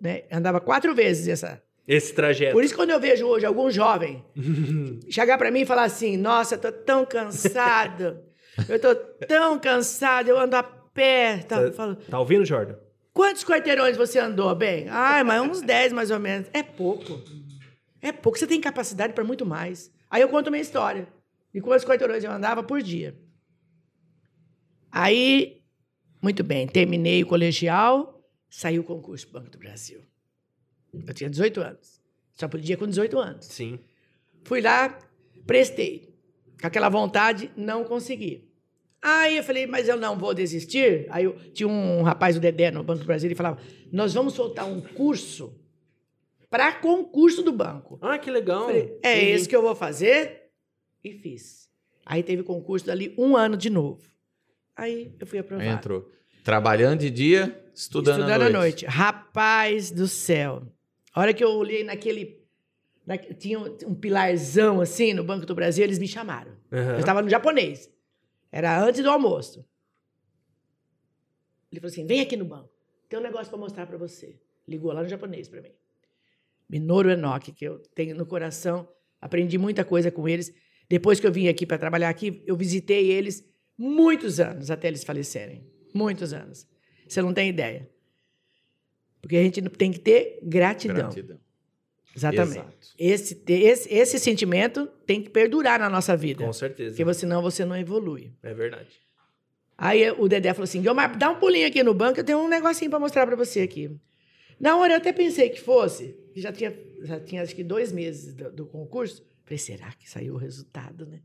Né? Andava quatro vezes essa. Esse trajeto. Por isso, quando eu vejo hoje algum jovem chegar para mim e falar assim: Nossa, eu tô tão cansado, eu tô tão cansado, eu ando a pé. Tá, eu falo, Tá ouvindo, Jordan? Quantos quarteirões você andou, bem? Ai, mas uns 10 mais ou menos. É pouco. É pouco. Você tem capacidade para muito mais. Aí eu conto minha história. De quantos quarteirões eu andava por dia. Aí, muito bem, terminei o colegial, saiu o concurso do Banco do Brasil. Eu tinha 18 anos. Só podia com 18 anos. Sim. Fui lá, prestei. Com aquela vontade, não consegui. Aí eu falei, mas eu não vou desistir. Aí eu, tinha um rapaz, o Dedé, no Banco do Brasil, ele falava: Nós vamos soltar um curso para concurso do banco. Ah, que legal. Falei, é Entendi. esse que eu vou fazer? E fiz. Aí teve concurso dali um ano de novo. Aí eu fui Aí aprovado. entrou. Trabalhando de dia, estudando, Estudando à à noite. noite. Rapaz do céu. A hora que eu olhei naquele. na- tinha um, um pilarzão assim no Banco do Brasil, eles me chamaram. Aham. Eu estava no japonês. Era antes do almoço. Ele falou assim: vem aqui no banco. Tem um negócio para mostrar para você. Ligou lá no japonês para mim. Minoru Enoch, que eu tenho no coração. Aprendi muita coisa com eles. Depois que eu vim aqui para trabalhar aqui, eu visitei eles muitos anos até eles falecerem. Muitos anos. Você não tem ideia. Porque a gente tem que ter gratidão. Gratidão. Exatamente. Esse, esse, esse sentimento tem que perdurar na nossa vida. Com certeza. Porque você- senão você não evolui. É verdade. Aí o Dedé falou assim: Guilmar, dá um pulinho aqui no banco, eu tenho um negocinho para mostrar para você aqui. Na hora eu até pensei que fosse, já tinha, já tinha acho que dois meses do, do concurso. Falei, será que saiu o resultado, né?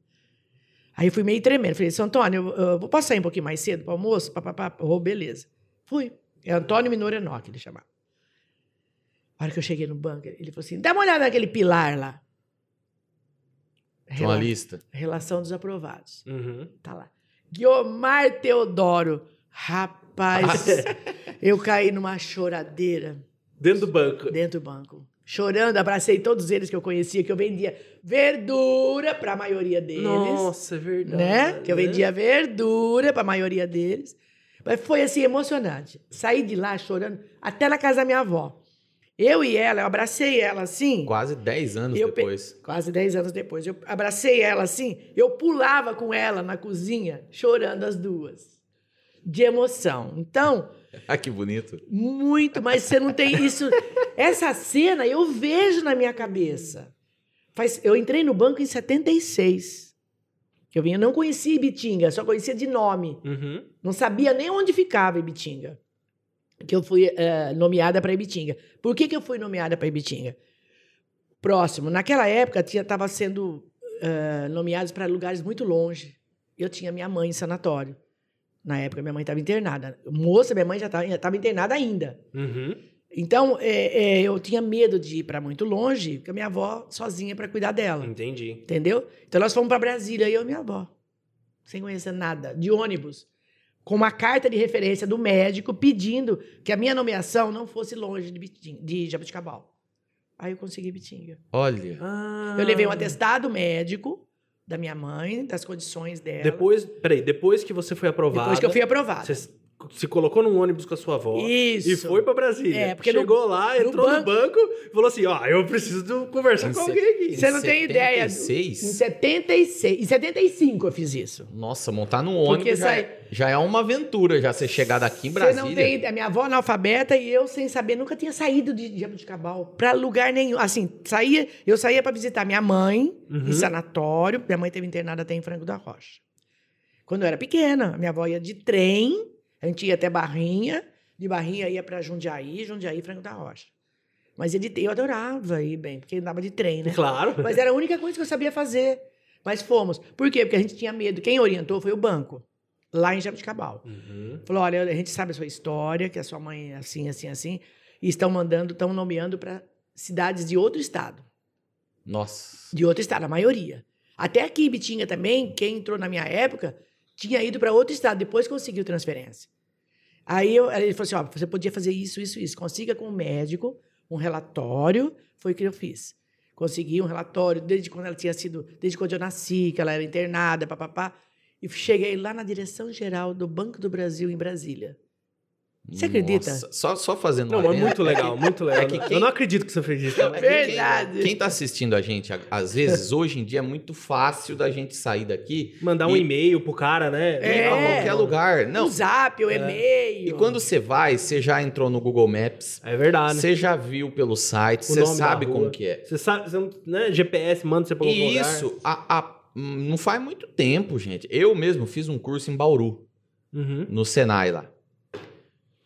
Aí eu fui meio tremendo. Falei, seu Antônio, eu, eu posso sair um pouquinho mais cedo para almoço? Pá, pá, pá. Oh, beleza. Fui. É Antônio Minor Enoch, ele chamava. A hora que eu cheguei no banco, ele falou assim: dá uma olhada naquele pilar lá. Tinha uma Rela- lista. Relação dos aprovados. Uhum. Tá lá. Guiomar Teodoro. Rapaz, eu caí numa choradeira Dentro do banco. dentro do banco. chorando, abracei todos eles que eu conhecia, que eu vendia verdura para a maioria deles. Nossa, é verdade. né? Que eu vendia verdura para a maioria deles. Mas foi assim emocionante. Saí de lá chorando até na casa da minha avó. Eu e ela, eu abracei ela assim. Quase 10 anos Eu pe- depois. Quase 10 anos depois. Eu abracei ela assim, eu pulava com ela na cozinha, chorando as duas. De emoção. Então, Ah, que bonito. muito, mas você não tem isso. Essa cena eu vejo na minha cabeça. Faz, eu entrei no banco em 76. Que eu vinha, não conhecia Ibitinga, só conhecia de nome. Uhum. Não sabia nem onde ficava Ibitinga. Que eu fui eh, nomeada para Ibitinga. Por que, que eu fui nomeada para Ibitinga? Próximo. Naquela época, estava sendo eh, nomeados para lugares muito longe. Eu tinha minha mãe em sanatório. Na época, minha mãe estava internada. Moça, minha mãe já estava internada ainda. Uhum. Então, é, é, eu tinha medo de ir para muito longe, porque a minha avó sozinha para cuidar dela. Entendi. Entendeu? Então nós fomos para Brasília, eu e minha avó, sem conhecer nada, de ônibus, com uma carta de referência do médico pedindo que a minha nomeação não fosse longe de, Bitinga, de Jabuticabal. Aí eu consegui Bitinga. Olha. Ah. Eu levei um atestado médico da minha mãe, das condições dela. Depois, peraí, depois que você foi aprovada. Depois que eu fui aprovada. Você se colocou num ônibus com a sua avó. Isso. E foi pra Brasília. É, porque no- Chegou lá, no entrou no banco- banco e falou assim: ó, eu preciso de conversar Em com se- alguém aqui. Você não tem ideia. Em 76? 76. Em 75 eu fiz isso. Nossa, montar num ônibus já, sai- é, já é uma aventura, já você chegar daqui em Você Brasília. não tem ideia. Minha avó analfabeta e eu, sem saber, nunca tinha saído de Jabuticabal para lugar nenhum. Assim, saía, eu saía para visitar minha mãe Uhum. em sanatório. Minha mãe teve internada até em Franco da Rocha. Quando eu era pequena, minha avó ia de trem, a gente ia até Barrinha, de Barrinha ia para Jundiaí, Jundiaí, Franco da Rocha. Mas ele, eu adorava ir bem, porque andava de trem, né? Claro. Mas era a única coisa que eu sabia fazer. Mas fomos. Por quê? Porque a gente tinha medo. Quem orientou foi o banco, lá em Jabuticabal. Uhum. Falou: olha, a gente sabe a sua história, que a sua mãe é assim, assim, assim, e estão mandando, estão nomeando para cidades de outro estado. Nossa. De outro estado, a maioria. Até aqui em Bitinga também, quem entrou na minha época, tinha ido para outro estado, depois conseguiu transferência. Aí eu, ele falou assim: ó, você podia fazer isso, isso, isso. Consiga com o médico um relatório. Foi o que eu fiz. Consegui um relatório desde quando ela tinha sido, desde quando eu nasci, que ela era internada, papapá. E cheguei lá na direção geral do Banco do Brasil, em Brasília. Você acredita? Nossa, Só, só fazendo Não, mas muito legal, muito legal. é que quem- Eu não acredito que você fez isso. É Verdade. Quem, quem tá assistindo a gente, a- às vezes, hoje em dia é muito fácil da gente sair daqui Mandar um E- e-mail pro cara, né? ir É. pra qualquer lugar. Não. O zap, o e-mail. E quando você vai, você já entrou no Google Maps, É verdade. você já viu pelo site, você sabe como que é. Você sabe, você né? GPS manda você pra algum E lugar. isso, a- a- não faz muito tempo, gente. Eu mesmo fiz um curso em Bauru, Uhum. no Senai lá.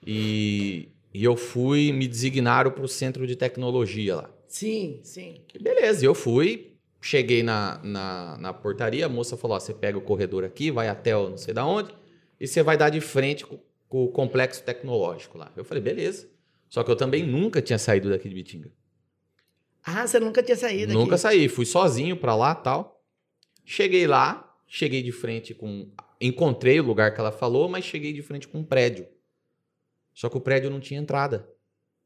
E, e eu fui, me designaram para o centro de tecnologia lá. Sim, sim. E beleza, eu fui, cheguei na, na, na portaria, a moça falou: ó, você pega o corredor aqui, vai até o não sei da onde, e você vai dar de frente com, com o complexo tecnológico lá. Eu falei, beleza. Só que eu também nunca tinha saído daqui de Bitinga. Ah, você nunca tinha saído Nunca aqui. saí, fui sozinho pra lá tal. Cheguei lá, cheguei de frente com. Encontrei o lugar que ela falou, mas cheguei de frente com um prédio. Só que o prédio não tinha entrada.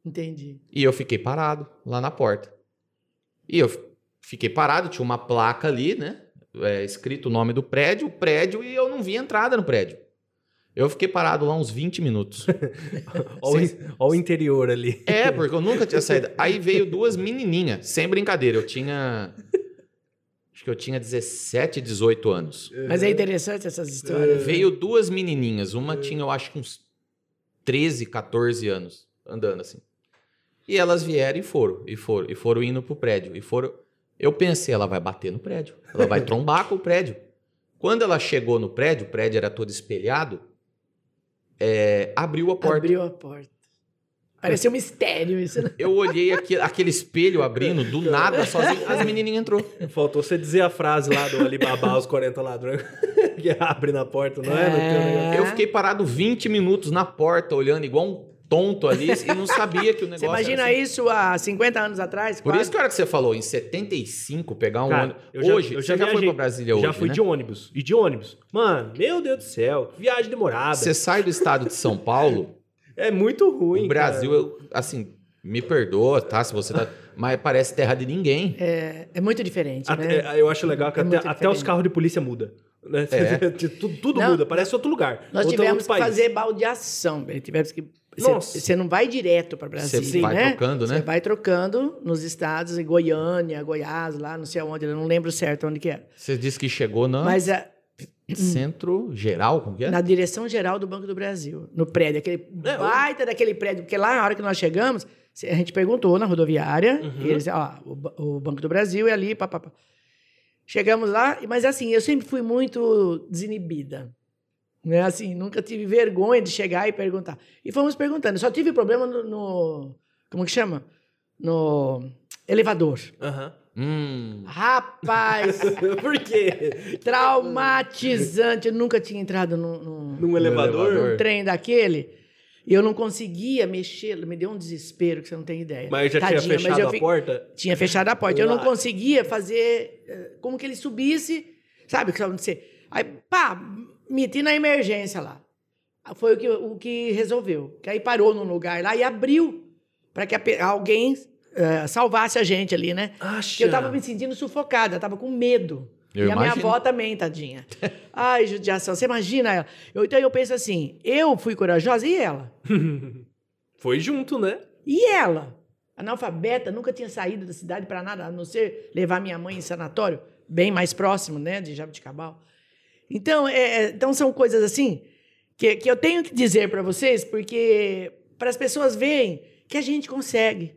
Entendi. E eu fiquei parado lá na porta. E eu fiquei parado, tinha uma placa ali, né? É, escrito o nome do prédio, o prédio, e eu não vi entrada no prédio. Eu fiquei parado lá uns 20 minutos. Olha olha o interior ali. É, porque eu nunca tinha saído. Aí veio duas menininhas, sem brincadeira. Eu tinha. Acho que eu tinha 17, 18 anos. Mas é interessante essas histórias. Veio duas menininhas. Uma tinha, eu acho que uns 13, 14 anos, andando assim. E elas vieram e foram, e foram, e foram indo pro prédio. E foram. Eu pensei, ela vai bater no prédio. Ela vai trombar com o prédio. Quando ela chegou no prédio, o prédio era todo espelhado, é, abriu a porta. Abriu a porta. Parecia um mistério isso, né? Eu olhei aquele, aquele espelho abrindo do nada, sozinho. As menininhas entrou. Faltou você dizer a frase lá do Alibaba, os 40 ladrões. que abre na porta, não é? Negócio- Eu fiquei parado 20 minutos na porta, olhando igual um tonto ali, e não sabia que o negócio Você imagina era assim. isso há 50 anos atrás? Por quase? isso que a hora que você falou, em 75, pegar um Cara, ônibus. eu já- hoje, eu você já já foi viajei. pra Brasília hoje, Já fui né? de ônibus. E de ônibus. Mano, meu Deus do céu. Viagem demorada. Você sai do estado de São Paulo, É muito ruim. o Brasil, cara. eu, assim, me perdoa, tá? Se você tá... Mas parece terra de ninguém. É, é muito diferente, Até- né? eu acho legal que É até, até os carros de polícia mudam. Né? É. tudo tudo Não, muda, parece outro lugar. Nós outro, tivemos outro que fazer baldeação. Tivemos que. Você- não vai direto para Brasília, Você vai né? trocando, né? Você vai trocando nos estados, em Goiânia, Goiás, lá, não sei aonde, eu não lembro certo onde que era. Você disse que chegou no Mas é centro geral, como que é? na direção geral do Banco do Brasil, no prédio, aquele É, baita daquele prédio, porque lá na hora que nós chegamos, a gente perguntou na rodoviária, Uhum. e eles, ó, o, o Banco do Brasil é ali, papapá. Chegamos lá, mas assim, eu sempre fui muito desinibida. Né? Assim, nunca tive vergonha de chegar e perguntar. E fomos perguntando. Só tive problema no, no- como que chama? No elevador. Aham. Hum, Rapaz, Por quê? traumatizante. Eu nunca tinha entrado num, num- Num elevador? elevador. um trem daquele. E eu não conseguia mexer, me deu um desespero que você não tem ideia. Mas já Tadinha, tinha fechado a fi- porta? Tinha fechado a porta. Eu não Lá. conseguia fazer eh, como que ele subisse, sabe? que Sabe você? Aí, pá, meti na emergência lá. Foi o que, o que resolveu. Que aí parou num lugar lá e abriu para que a alguém eh, salvasse a gente ali, né? Acha. Eu tava me sentindo sufocada, eu tava com medo. Eu e a minha imagino. avó também, tadinha. Ai, judiação. Você imagina ela. Eu, então eu penso assim, eu fui corajosa e ela? Foi junto, né? E ela? Analfabeta, nunca tinha saído da cidade para nada, a não ser levar minha mãe em sanatório, bem mais próximo, né, de Jabuticabal. Então, é, é, então são coisas assim que, que eu tenho que dizer para vocês, porque para as pessoas verem que a gente consegue,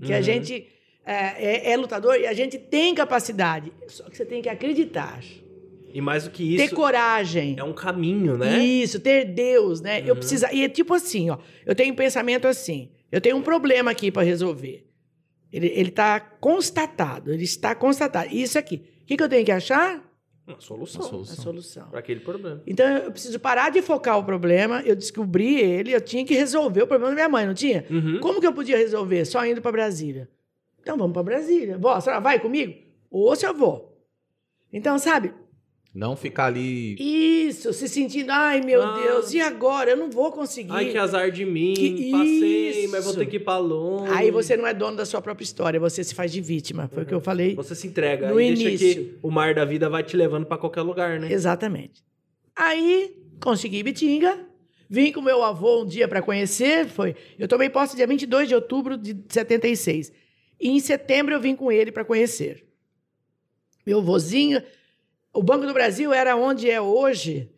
que a Uhum. gente é, é- é lutador e a gente tem capacidade. Só que você tem que acreditar, E mais do que ter isso, coragem. é um caminho, né? Isso, ter Deus, né? Eu preciso. E é tipo assim, ó. Eu tenho um pensamento assim. Eu tenho um problema aqui para resolver. Ele está constatado. Ele está constatado. Isso aqui. O que, que eu tenho que achar? Uma solução. Uma A solução. solução. Para aquele problema. Então eu preciso parar de focar o problema. Eu descobri ele. Eu tinha que resolver o problema da minha mãe, não tinha? Uhum. Como que eu podia resolver? Só indo para Brasília. Então vamos para Brasília. Vó, a senhora vai comigo? Ou se eu vou. Então, sabe? Não ficar ali. Isso, se sentindo, ai meu Ah. Deus, e agora? Eu não vou conseguir. Ai, que azar de mim. Que Passei, isso. mas vou ter que ir pra longe. Aí você não é dono da sua própria história, você se faz de vítima. Foi o que eu falei. Você se entrega. No deixa início. que o mar da vida vai te levando pra qualquer lugar, né? Exatamente. Aí consegui Bitinga, vim com meu avô um dia para conhecer. Foi, eu tomei posse dia 22 de outubro de 76. E em setembro eu vim com ele para conhecer. Meu vozinho, o Banco do Brasil era onde é hoje,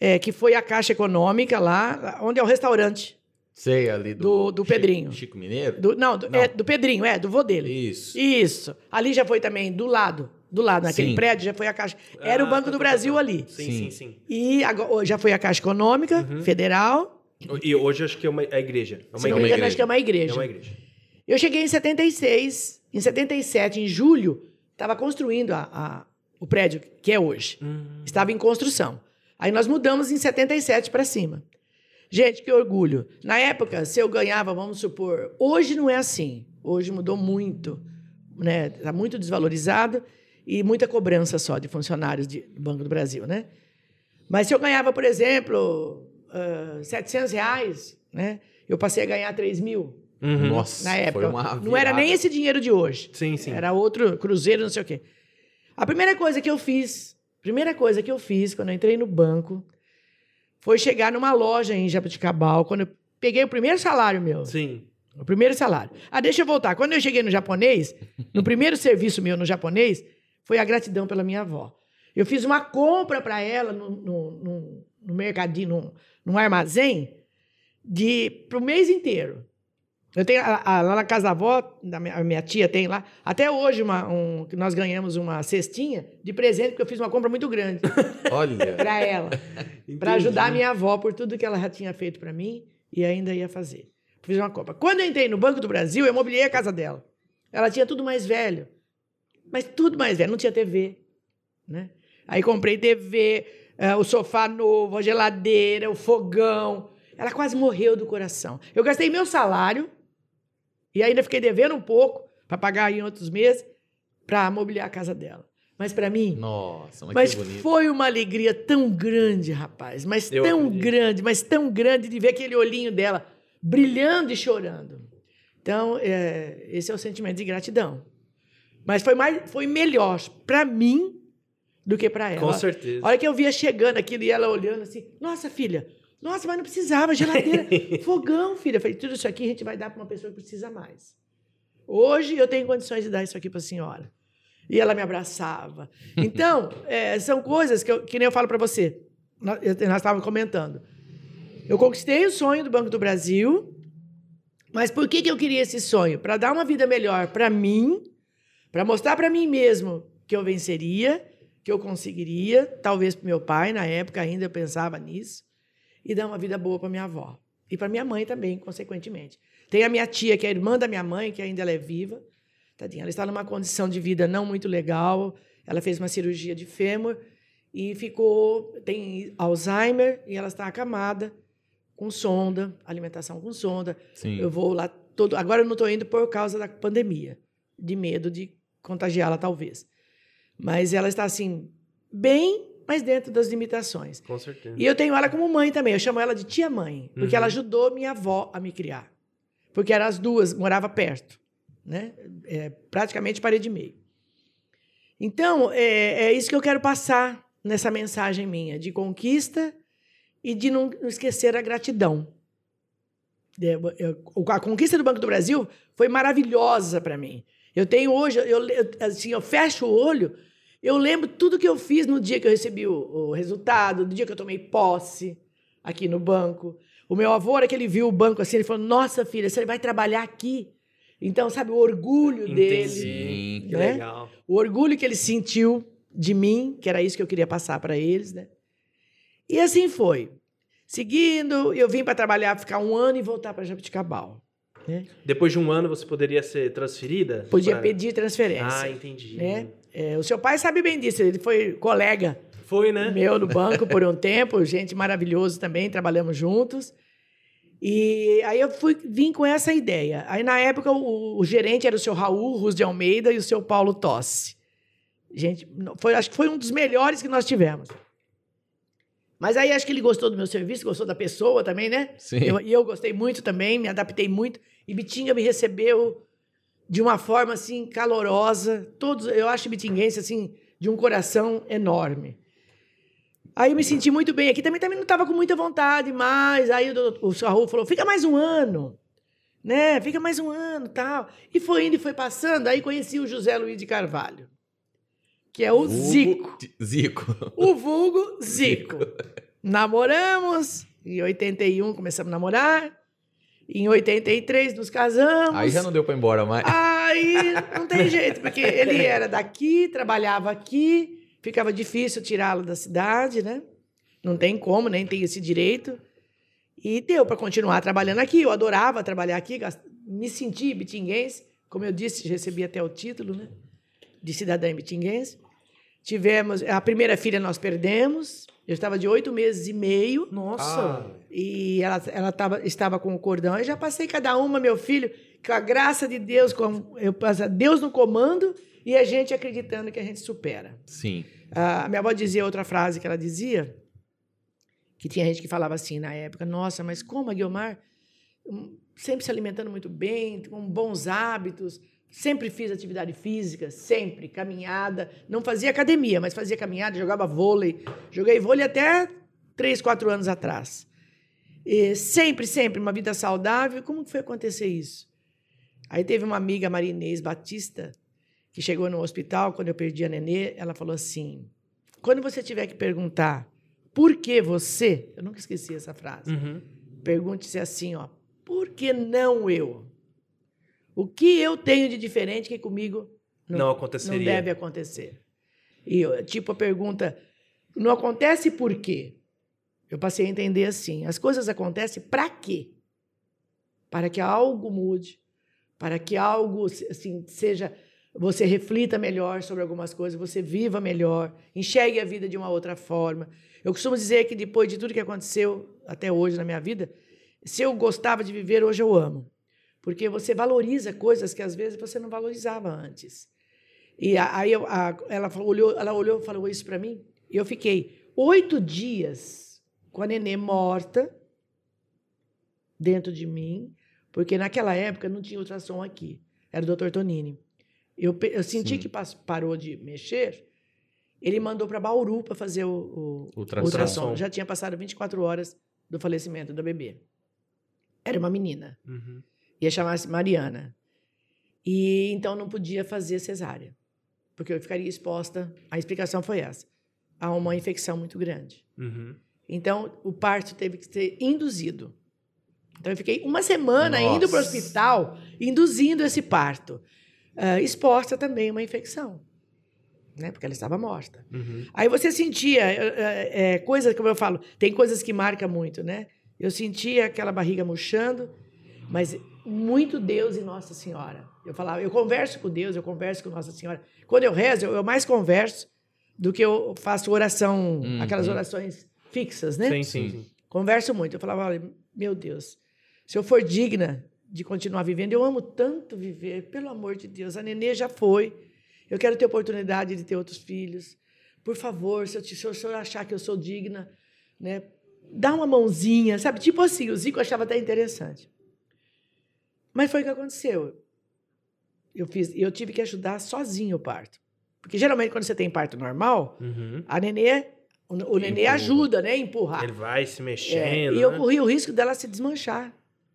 é, que foi a Caixa Econômica lá, onde é o restaurante Sei ali do. do, do Chico- Pedrinho. Chico Mineiro? Do- não, do, Não. É, do Pedrinho, é, do vô dele. Isso. Isso. Ali já foi também do lado, do lado, naquele Sim. prédio, já foi a Caixa. Era o Ah, Banco tá, do tá, Brasil tá. ali. Sim, Sim. sim, sim. E agora, já foi a Caixa Econômica Uhum. Federal. E hoje acho que é uma é a igreja. É uma Se não igreja. engano, acho que é uma igreja. É uma igreja. Eu cheguei em 76. Em 77, em julho, estava construindo a- a- o prédio que é hoje. Hum. Estava em construção. Aí nós mudamos em 77 para cima. Gente, que orgulho. Na época, se eu ganhava, vamos supor, hoje não é assim. Hoje mudou muito, né? Está muito desvalorizado e muita cobrança só de funcionários de- do Banco do Brasil, né? Mas se eu ganhava, por exemplo, ah, 700 reais, né? Eu passei a ganhar 3 mil Uhum. Nossa, na época. foi uma não era nem esse dinheiro de hoje. Sim, sim. Era outro cruzeiro, não sei o quê. A primeira coisa que eu fiz, primeira coisa que eu fiz quando eu entrei no banco, foi chegar numa loja em Jabuticabal, quando eu peguei o primeiro salário meu. Sim. O primeiro salário. Ah, deixa eu voltar. Quando eu cheguei no japonês, no primeiro serviço meu no japonês, foi a gratidão pela minha avó. Eu fiz uma compra para ela no, no, no, no mercadinho, num, num armazém, de para o mês inteiro. Eu tenho a- a- lá na casa da avó, da minha, a minha tia tem lá, até hoje uma, um, nós ganhamos uma cestinha de presente, porque eu fiz uma compra muito grande Olha. para ela para ajudar a minha avó por tudo que ela já tinha feito para mim e ainda ia fazer. Fiz uma compra. Quando eu entrei no Banco do Brasil, eu mobiliei a casa dela. Ela tinha tudo mais velho. Mas tudo mais velho, não tinha TV. Né? Aí comprei TV, eh, o sofá novo, a geladeira, o fogão. Ela quase morreu do coração. Eu gastei meu salário e ainda fiquei devendo um pouco para pagar em outros meses para mobiliar a casa dela. Mas para mim, Nossa, mas, mas que bonito. foi uma alegria tão grande, rapaz. Mas Eu tão acredito. grande, mas tão grande de ver aquele olhinho dela brilhando e chorando. Então, é, esse é o sentimento de gratidão. Mas foi, mais, foi melhor para mim do que para ela. Com certeza. A hora que eu via chegando aquilo e ela olhando assim, nossa, filha, nossa, mas não precisava, geladeira, fogão, filha. Eu falei, tudo isso aqui a gente vai dar para uma pessoa que precisa mais. Hoje eu tenho condições de dar isso aqui para a senhora. E ela me abraçava. Então, é, são coisas que, eu, que nem eu falo para você. Nós, nós estávamos comentando. Eu conquistei o sonho do Banco do Brasil, mas por que, que eu queria esse sonho? Para dar uma vida melhor para mim, para mostrar para mim mesmo que eu venceria, que eu conseguiria, talvez para meu pai, na época ainda eu pensava nisso, e dar uma vida boa para minha avó. E para minha mãe também, consequentemente. Tem a minha tia, que é irmã da minha mãe, que ainda ela é viva. Tadinha, ela está numa condição de vida não muito legal. Ela fez uma cirurgia de fêmur e ficou tem Alzheimer e ela está acamada com sonda, alimentação com sonda. Sim. Eu vou lá todo. Agora eu não estou indo por causa da pandemia, de medo de contagiá-la talvez. Mas ela está assim bem, mas dentro das limitações. Com certeza. E eu tenho ela como mãe também. Eu chamo ela de tia mãe, porque Uhum. ela ajudou minha avó a me criar. Porque eram as duas, morava perto, né? É, praticamente parede e meio. Então, é, é isso que eu quero passar nessa mensagem minha, de conquista e de não, não esquecer a gratidão. É, a conquista do Banco do Brasil foi maravilhosa para mim. Eu tenho hoje, eu, eu- assim, eu fecho o olho, eu lembro tudo que eu fiz no dia que eu recebi o, o resultado, no dia que eu tomei posse aqui no banco. O meu avô, hora que ele viu o banco assim, ele falou: Nossa, filha, você vai trabalhar aqui. Então, sabe, o orgulho dele Sim. Que né? legal. o orgulho que ele sentiu de mim, que era isso que eu queria passar para eles, né? E assim foi. Seguindo, eu vim para trabalhar, ficar um ano e voltar para Jabuticabal. Né? Depois de um ano você poderia ser transferida? Podia pra- pedir transferência. Ah, entendi. né? É, o seu pai sabe bem disso, ele foi colega Foi, né? meu no banco por um tempo, gente maravilhoso também, trabalhamos juntos. E aí eu fui, vim com essa ideia. Aí na época o, o gerente era o seu Raul Rus de Almeida e o seu Paulo Tossi. Gente, foi, acho que foi um dos melhores que nós tivemos. Mas aí acho que ele gostou do meu serviço, gostou da pessoa também, né? Sim. Eu- E eu, gostei muito também, me adaptei muito. E Bitinga me recebeu de uma forma assim calorosa. Todos, eu acho bitinguense assim de um coração enorme. Aí eu me senti muito bem aqui. Também, também não estava com muita vontade, mas aí o, o Raul falou: fica mais um ano, né? Fica mais um ano, tal. E foi indo e foi passando. Aí conheci o José Luiz de Carvalho, que é o Vulgo Zico. Zico. O vulgo Zico. Namoramos, em 81 começamos a namorar, em 83 nos casamos. Aí já não deu ir embora mais. Aí não tem jeito, porque ele era daqui, trabalhava aqui, ficava difícil tirá-lo da cidade, né? Não tem como, nem tem esse direito. E deu para continuar trabalhando aqui. Eu adorava trabalhar aqui, me senti bitinguense, como eu disse, recebi até o título, né? De cidadã bitinguense. Tivemos a primeira filha nós perdemos. Eu estava de oito meses e meio. Nossa. E ela, ela tava, estava com o cordão. Eu já passei cada uma, meu filho, com a graça de Deus, com eu passo Deus no comando e a gente acreditando que a gente supera. Sim. A minha avó dizia outra frase que ela dizia, que tinha gente que falava assim na época: Nossa, mas como a Guilmar, hum, sempre se alimentando muito bem, com bons hábitos, sempre fiz atividade física, sempre, caminhada. Não fazia academia, mas fazia caminhada, jogava vôlei. Joguei vôlei até três, quatro anos atrás. E sempre, sempre, uma vida saudável. Como que foi acontecer isso? Aí teve uma amiga, Maria Inês Batista, que chegou no hospital quando eu perdi a nenê. Ela falou assim: quando você tiver que perguntar por que você, eu nunca esqueci essa frase, Uhum. pergunte-se assim: ó, por que não eu? O que eu tenho de diferente que comigo Não, não aconteceria. não deve acontecer. E tipo a pergunta, não acontece por quê? Eu passei a entender assim, as coisas acontecem para quê? Para que algo mude, para que algo assim seja você reflita melhor sobre algumas coisas, você viva melhor, enxergue a vida de uma outra forma. Eu costumo dizer que depois de tudo que aconteceu até hoje na minha vida, se eu gostava de viver, hoje eu amo. Porque você valoriza coisas que às vezes você não valorizava antes. E a- aí eu- a- ela falou, olhou, ela olhou e falou isso para mim. E eu fiquei oito dias com a nenê morta dentro de mim, Porque naquela época não tinha ultrassom aqui. Era o Dr. Tonini. Eu, eu senti Sim. que pas- parou de mexer. Ele mandou para Bauru para fazer o, o Ultrassom. ultrassom. Já tinha passado 24 horas do falecimento da bebê. Era uma menina. Uhum. Ia chamar-se Mariana. E então não podia fazer cesárea, porque eu ficaria exposta. A explicação foi essa: a uma infecção muito grande. Uhum. Então o parto teve que ser induzido. Então eu fiquei uma semana Nossa. indo para o hospital induzindo esse parto, Ah, exposta também a uma infecção, né? Porque ela estava morta. Uhum. Aí você sentia é, é, coisas, como eu falo, tem coisas que marcam muito, né? Eu sentia aquela barriga murchando, mas muito Deus e Nossa Senhora. Eu falava, eu converso com Deus, eu converso com Nossa Senhora. Quando eu rezo, eu, eu mais converso do que eu faço oração, Uhum. aquelas orações fixas, né? Sim, sim, sim. Converso muito. Eu falava, olha, meu Deus, se eu for digna de continuar vivendo, eu amo tanto viver, pelo amor de Deus. A nenê já foi. Eu quero ter oportunidade de ter outros filhos. Por favor, se, eu, te- se o senhor achar que eu sou digna, né, dá uma mãozinha, sabe? Tipo assim, o Zico achava até interessante. Mas foi o que aconteceu. Eu, fiz, eu tive que ajudar sozinho o parto. Porque geralmente, quando você tem parto normal, Uhum. a nenê, o, o nenê Empurra. ajuda, né? Empurrar. Ele vai se É, mexendo. e eu né? corri o risco dela se desmanchar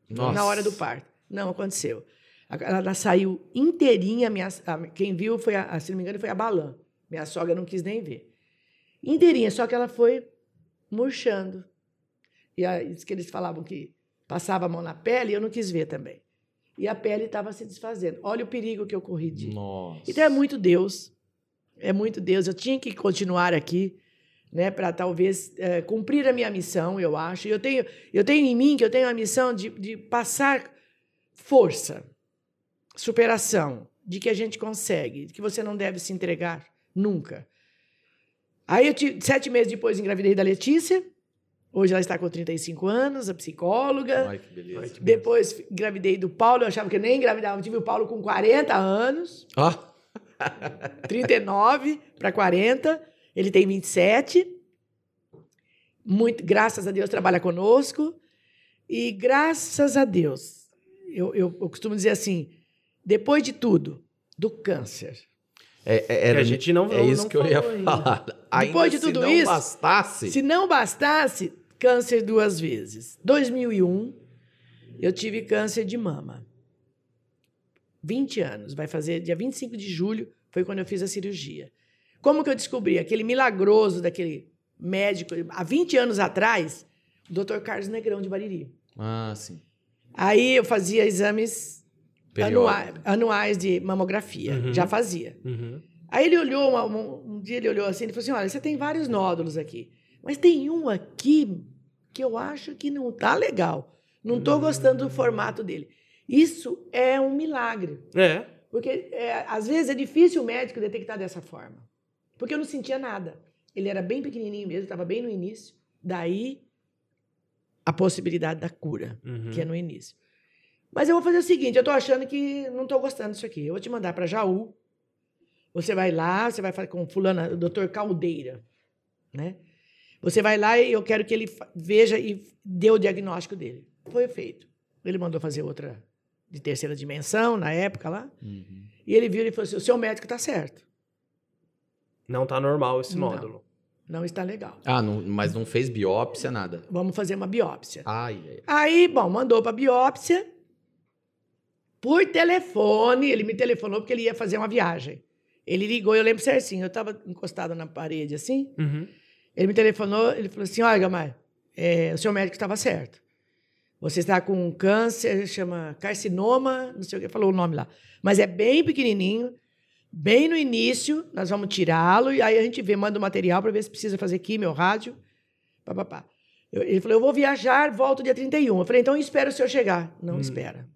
Nossa. na hora do parto. Não aconteceu. Ela saiu inteirinha. Minha, quem viu foi, a, se não me engano, foi a Balan. Minha sogra não quis nem ver. Inteirinha, só que ela foi murchando. E a, diz que eles falavam que passava a mão na pele e eu não quis ver também. E a pele estava se desfazendo. Olha o perigo que eu corri de. Nossa. Então é muito Deus. É muito Deus. Eu tinha que continuar aqui, né, para talvez eh, cumprir a minha missão, eu acho. Eu tenho, eu tenho em mim que eu tenho a missão de, de passar força, superação, de que a gente consegue, de que você não deve se entregar nunca. Aí eu tive, sete meses depois engravidei da Letícia. Hoje ela está com 35 anos, a psicóloga. Ai, que beleza. Ai, que Depois engravidei do Paulo, eu achava que eu nem engravidava. Eu tive o Paulo com 40 anos. Ó, 39 para 40, ele tem 27. Muito, graças a Deus trabalha conosco. E graças a Deus, eu, eu, eu costumo dizer assim, depois de tudo, do câncer. é, é, Que era- a gente não é isso não que eu ia ainda. falar. Ainda Depois de se tudo não isso, bastasse. Se não bastasse, câncer duas vezes. 2001, eu tive câncer de mama. 20 anos, vai fazer dia 25 de julho, foi quando eu fiz a cirurgia. Como que eu descobri? Aquele milagroso daquele médico, há 20 anos atrás, o Dr. Carlos Negrão de Bariri. Ah, sim. Aí eu fazia exames anua- Periódico. anuais de mamografia, Uhum. já fazia. Uhum. Aí ele olhou, um, um dia ele olhou assim e falou assim: olha, você tem vários nódulos aqui, mas tem um aqui que eu acho que não tá legal. Não estou gostando do formato dele. Isso é um milagre. É. Porque é, às vezes é difícil o médico detectar dessa forma. Porque eu não sentia nada. Ele era bem pequenininho mesmo, estava bem no início. Daí a possibilidade da cura, Uhum. que é no início. Mas eu vou fazer o seguinte: eu estou achando que não estou gostando disso aqui. Eu vou te mandar para Jaú. Você vai lá, você vai falar com fulana, o doutor Caldeira, né? Você vai lá e eu quero que ele veja e dê o diagnóstico dele. Foi feito. Ele mandou fazer outra de terceira dimensão na época lá. Uhum. E ele viu e falou assim: o seu médico está certo. Não tá normal esse Não. nódulo. Não está legal. Ah, não- mas não fez biópsia, nada. Vamos fazer uma biópsia. Ai, ai. Aí, bom, mandou para biópsia. Por telefone, ele me telefonou porque ele ia fazer uma viagem. Ele ligou, eu lembro certinho, eu estava encostado na parede assim. Uhum. Ele me telefonou, ele falou assim: Olha, Gamar, é, o seu médico estava certo. Você está com um câncer, chama carcinoma, não sei o que, falou o nome lá. Mas é bem pequenininho, bem no início, nós vamos tirá-lo, e aí a gente vê, manda o material para ver se precisa fazer químio rádio. Pá, pá, pá. Eu- Ele falou: Eu vou viajar, volto dia 31. Eu falei: Então espera o senhor chegar. Não Hum. espera.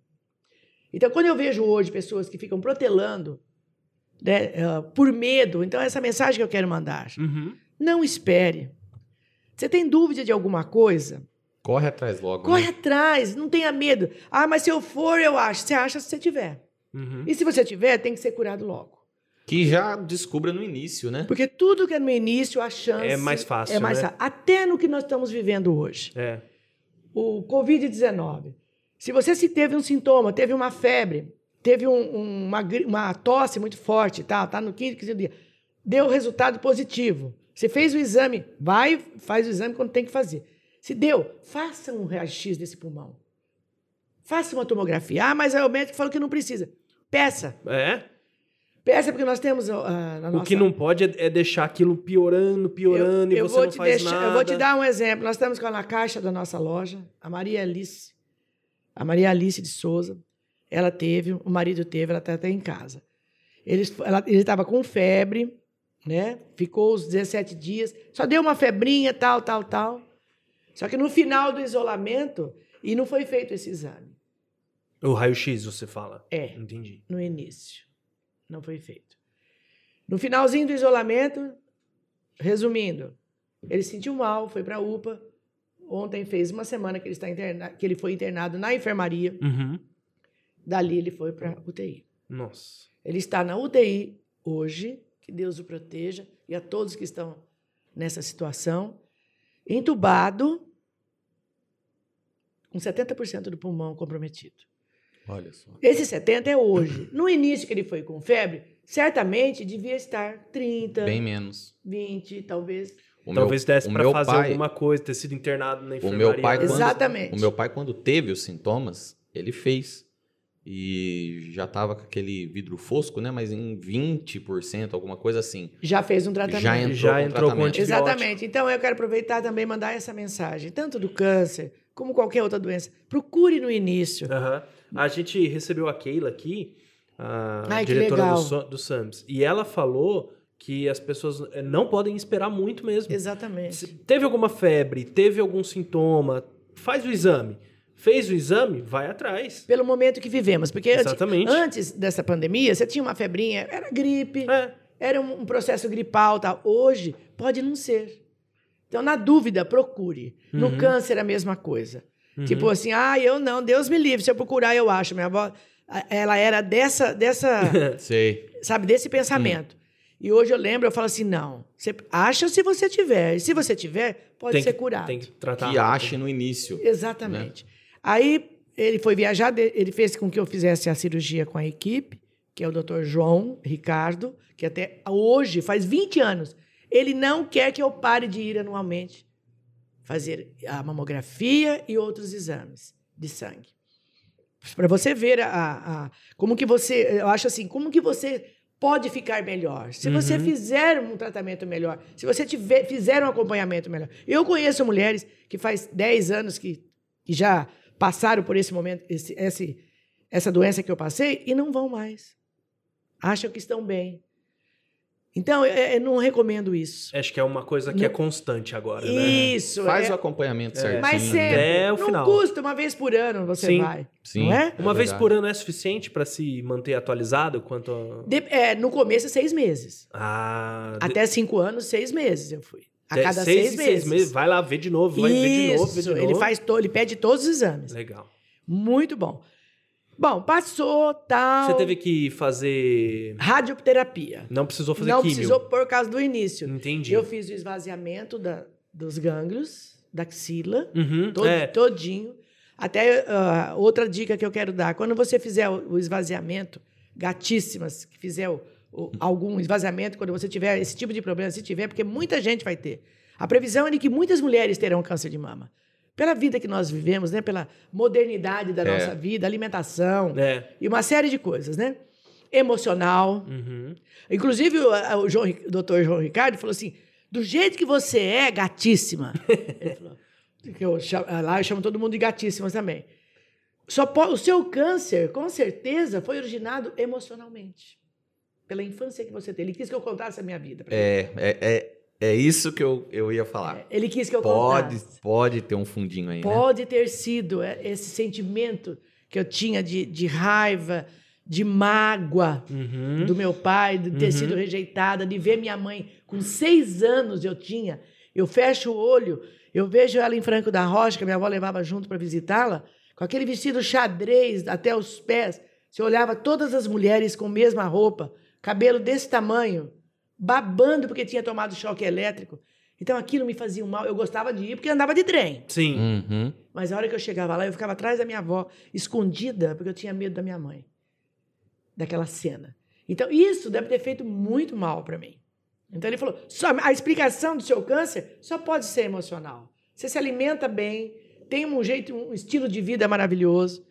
Então, quando eu vejo hoje pessoas que ficam protelando né, eh, por medo, então essa mensagem que eu quero mandar. Uhum. Não espere. Você tem dúvida de alguma coisa? Corre atrás logo. Corre né? atrás, não tenha medo. Ah, mas se eu for, eu acho. Você acha se você tiver. Uhum. E se você tiver, tem que ser curado logo. Que já descubra no início, né? Porque tudo que é no início, a chance. É mais fácil, É mais né? fácil. Até no que nós estamos vivendo hoje. É. O Covid-19. Se você se teve um sintoma, teve uma febre, teve um- um- uma, uma tosse muito forte, tá, tá no quinto, quinto dia, deu resultado positivo. Você fez o exame, vai, faz o exame quando tem que fazer. Se deu, faça um raio-x desse pulmão. Faça uma tomografia. Ah, mas o médico falou que não precisa. Peça. É? Peça porque nós temos ah, na O nossa... que não pode é, é deixar aquilo piorando, piorando e você vou não te faz deixar- nada. Eu vou te dar um exemplo. Nós estamos com na caixa da nossa loja, a Maria Alice, a Maria Alice de Souza. Ela teve, o marido teve, ela está até em casa. Ele estava com febre, né? Ficou os 17 dias, só deu uma febrinha, tal, tal, tal. Só que no final do isolamento, e não foi feito esse exame. O raio-x, você fala. É. Entendi. no início. Não foi feito. No finalzinho do isolamento, resumindo, ele se sentiu mal, foi para a UPA. Ontem fez uma semana que ele, está interna que ele foi internado na enfermaria. Uhum. Dali ele foi para UTI. Nossa. Ele está na UTI hoje, que Deus o proteja, e a todos que estão nessa situação, entubado, com 70% do pulmão comprometido. Olha só. Esse 70 é hoje. No início que ele foi com febre, certamente devia estar 30, Bem menos. 20, talvez. O Talvez meu, desse o meu fazer pai, alguma coisa, ter sido internado na meu enfermaria. pai, quando- Exatamente. O meu pai, quando teve os sintomas, ele fez. E já tava com aquele vidro fosco, né? Mas em 20%, alguma coisa assim. Já fez um tratamento. Já entrou Já com entrou com tratamento. antibiótico. Exatamente. Então eu quero aproveitar também e mandar essa mensagem, tanto do câncer como qualquer outra doença. Procure no início. Aham. A gente recebeu a Keila aqui, a Ai, diretora do, do SAMS, e ela falou que as pessoas eh, não podem esperar muito mesmo. Exatamente. Se teve alguma febre, teve algum sintoma, faz o exame. Fez o exame, vai atrás. Pelo momento que vivemos. Porque antes, Exatamente. antes dessa pandemia, você tinha uma febrinha, era gripe, É. era um, um processo gripal. Tal. Hoje, pode não ser. Então, na dúvida, procure. No Uhum. câncer, a mesma coisa. Uhum. Tipo assim, ah, eu não, Deus me livre. Se eu procurar, eu acho. Minha avó, ela era dessa, dessa Sei. sabe, desse pensamento. E hoje eu lembro, eu falo assim, não, você acha se você tiver. E se você tiver, pode tem ser que, curado. Tem que tratar. Que ache no início. Exatamente. Aí ele foi viajar, ele fez com que eu fizesse a cirurgia com a equipe, que é o Dr. João Ricardo, que até hoje, faz 20 anos, ele não quer que eu pare de ir anualmente fazer a mamografia e outros exames de sangue. Para você ver a, a- como que você, eu acho assim, como que você pode ficar melhor. Se você Uhum. fizer um tratamento melhor, se você tiver, fizer um acompanhamento melhor. Eu conheço mulheres que faz 10 anos que, que já passaram por esse momento, esse, esse- essa doença que eu passei e não vão mais. Acham que estão bem. Então, eu, eu não recomendo isso. Acho que é uma coisa que Não- é constante agora, né? Isso. Faz é, o acompanhamento É. certinho. mas sempre. Até o não final. custa, uma vez por ano você Sim. vai. Sim. Não é? Uma vez por ano é suficiente pra se manter atualizado quanto a... De- é, no começo, seis meses. Ah, de- Até cinco anos, seis meses eu fui. A cada seis seis, meses. meses. Vai lá ver de novo, vai ver de novo, ver de Isso, novo. ele faz to, ele pede todos os exames. Legal. Muito bom. Bom, passou, tal. Você teve que fazer... radioterapia. Não precisou fazer Não químio. precisou por causa do início. Entendi. Eu fiz o esvaziamento da- dos gânglios, da axila, Uhum, todo- é. todinho. Até ah, outra dica que eu quero dar: quando você fizer o, o esvaziamento, gatíssimas, que fizer o- algum esvaziamento, quando você tiver esse tipo de problema, se tiver, porque muita gente vai ter. A previsão é de que muitas mulheres terão câncer de mama. Pela vida que nós vivemos, né? pela modernidade da É. nossa vida, alimentação É. e uma série de coisas, né? Emocional. Uhum. Inclusive, o, o, João, o doutor João Ricardo falou assim: do jeito que você é, gatíssima. Ele falou, que eu chamo- lá eu chamo todo mundo de gatíssimas também. Só o seu câncer, com certeza, foi originado emocionalmente. Pela infância que você teve. Ele quis que eu contasse a minha vida. É, é, é, é isso que eu, eu ia falar. Ele quis que eu Pode, contasse. pode ter um fundinho aí, né? Pode ter sido é, esse sentimento que eu tinha de, de raiva, de mágoa, Uhum. do meu pai, de ter Uhum. sido rejeitada, de ver minha mãe com seis anos eu tinha. Eu fecho o olho, eu vejo ela em Franco da Rocha, que a minha avó levava junto para visitá-la, com aquele vestido xadrez até os pés. Você olhava todas as mulheres com a mesma roupa, cabelo desse tamanho, babando porque tinha tomado choque elétrico. Então aquilo me fazia um mal. Eu gostava de ir porque andava de trem. Sim. Uhum. Mas a hora que eu chegava lá, eu ficava atrás da minha avó, escondida, porque eu tinha medo da minha mãe. Daquela cena. Então, isso deve ter feito muito mal para mim. Então, ele falou: só, a explicação do seu câncer só pode ser emocional. Você se alimenta bem, tem um jeito, um estilo de vida maravilhoso,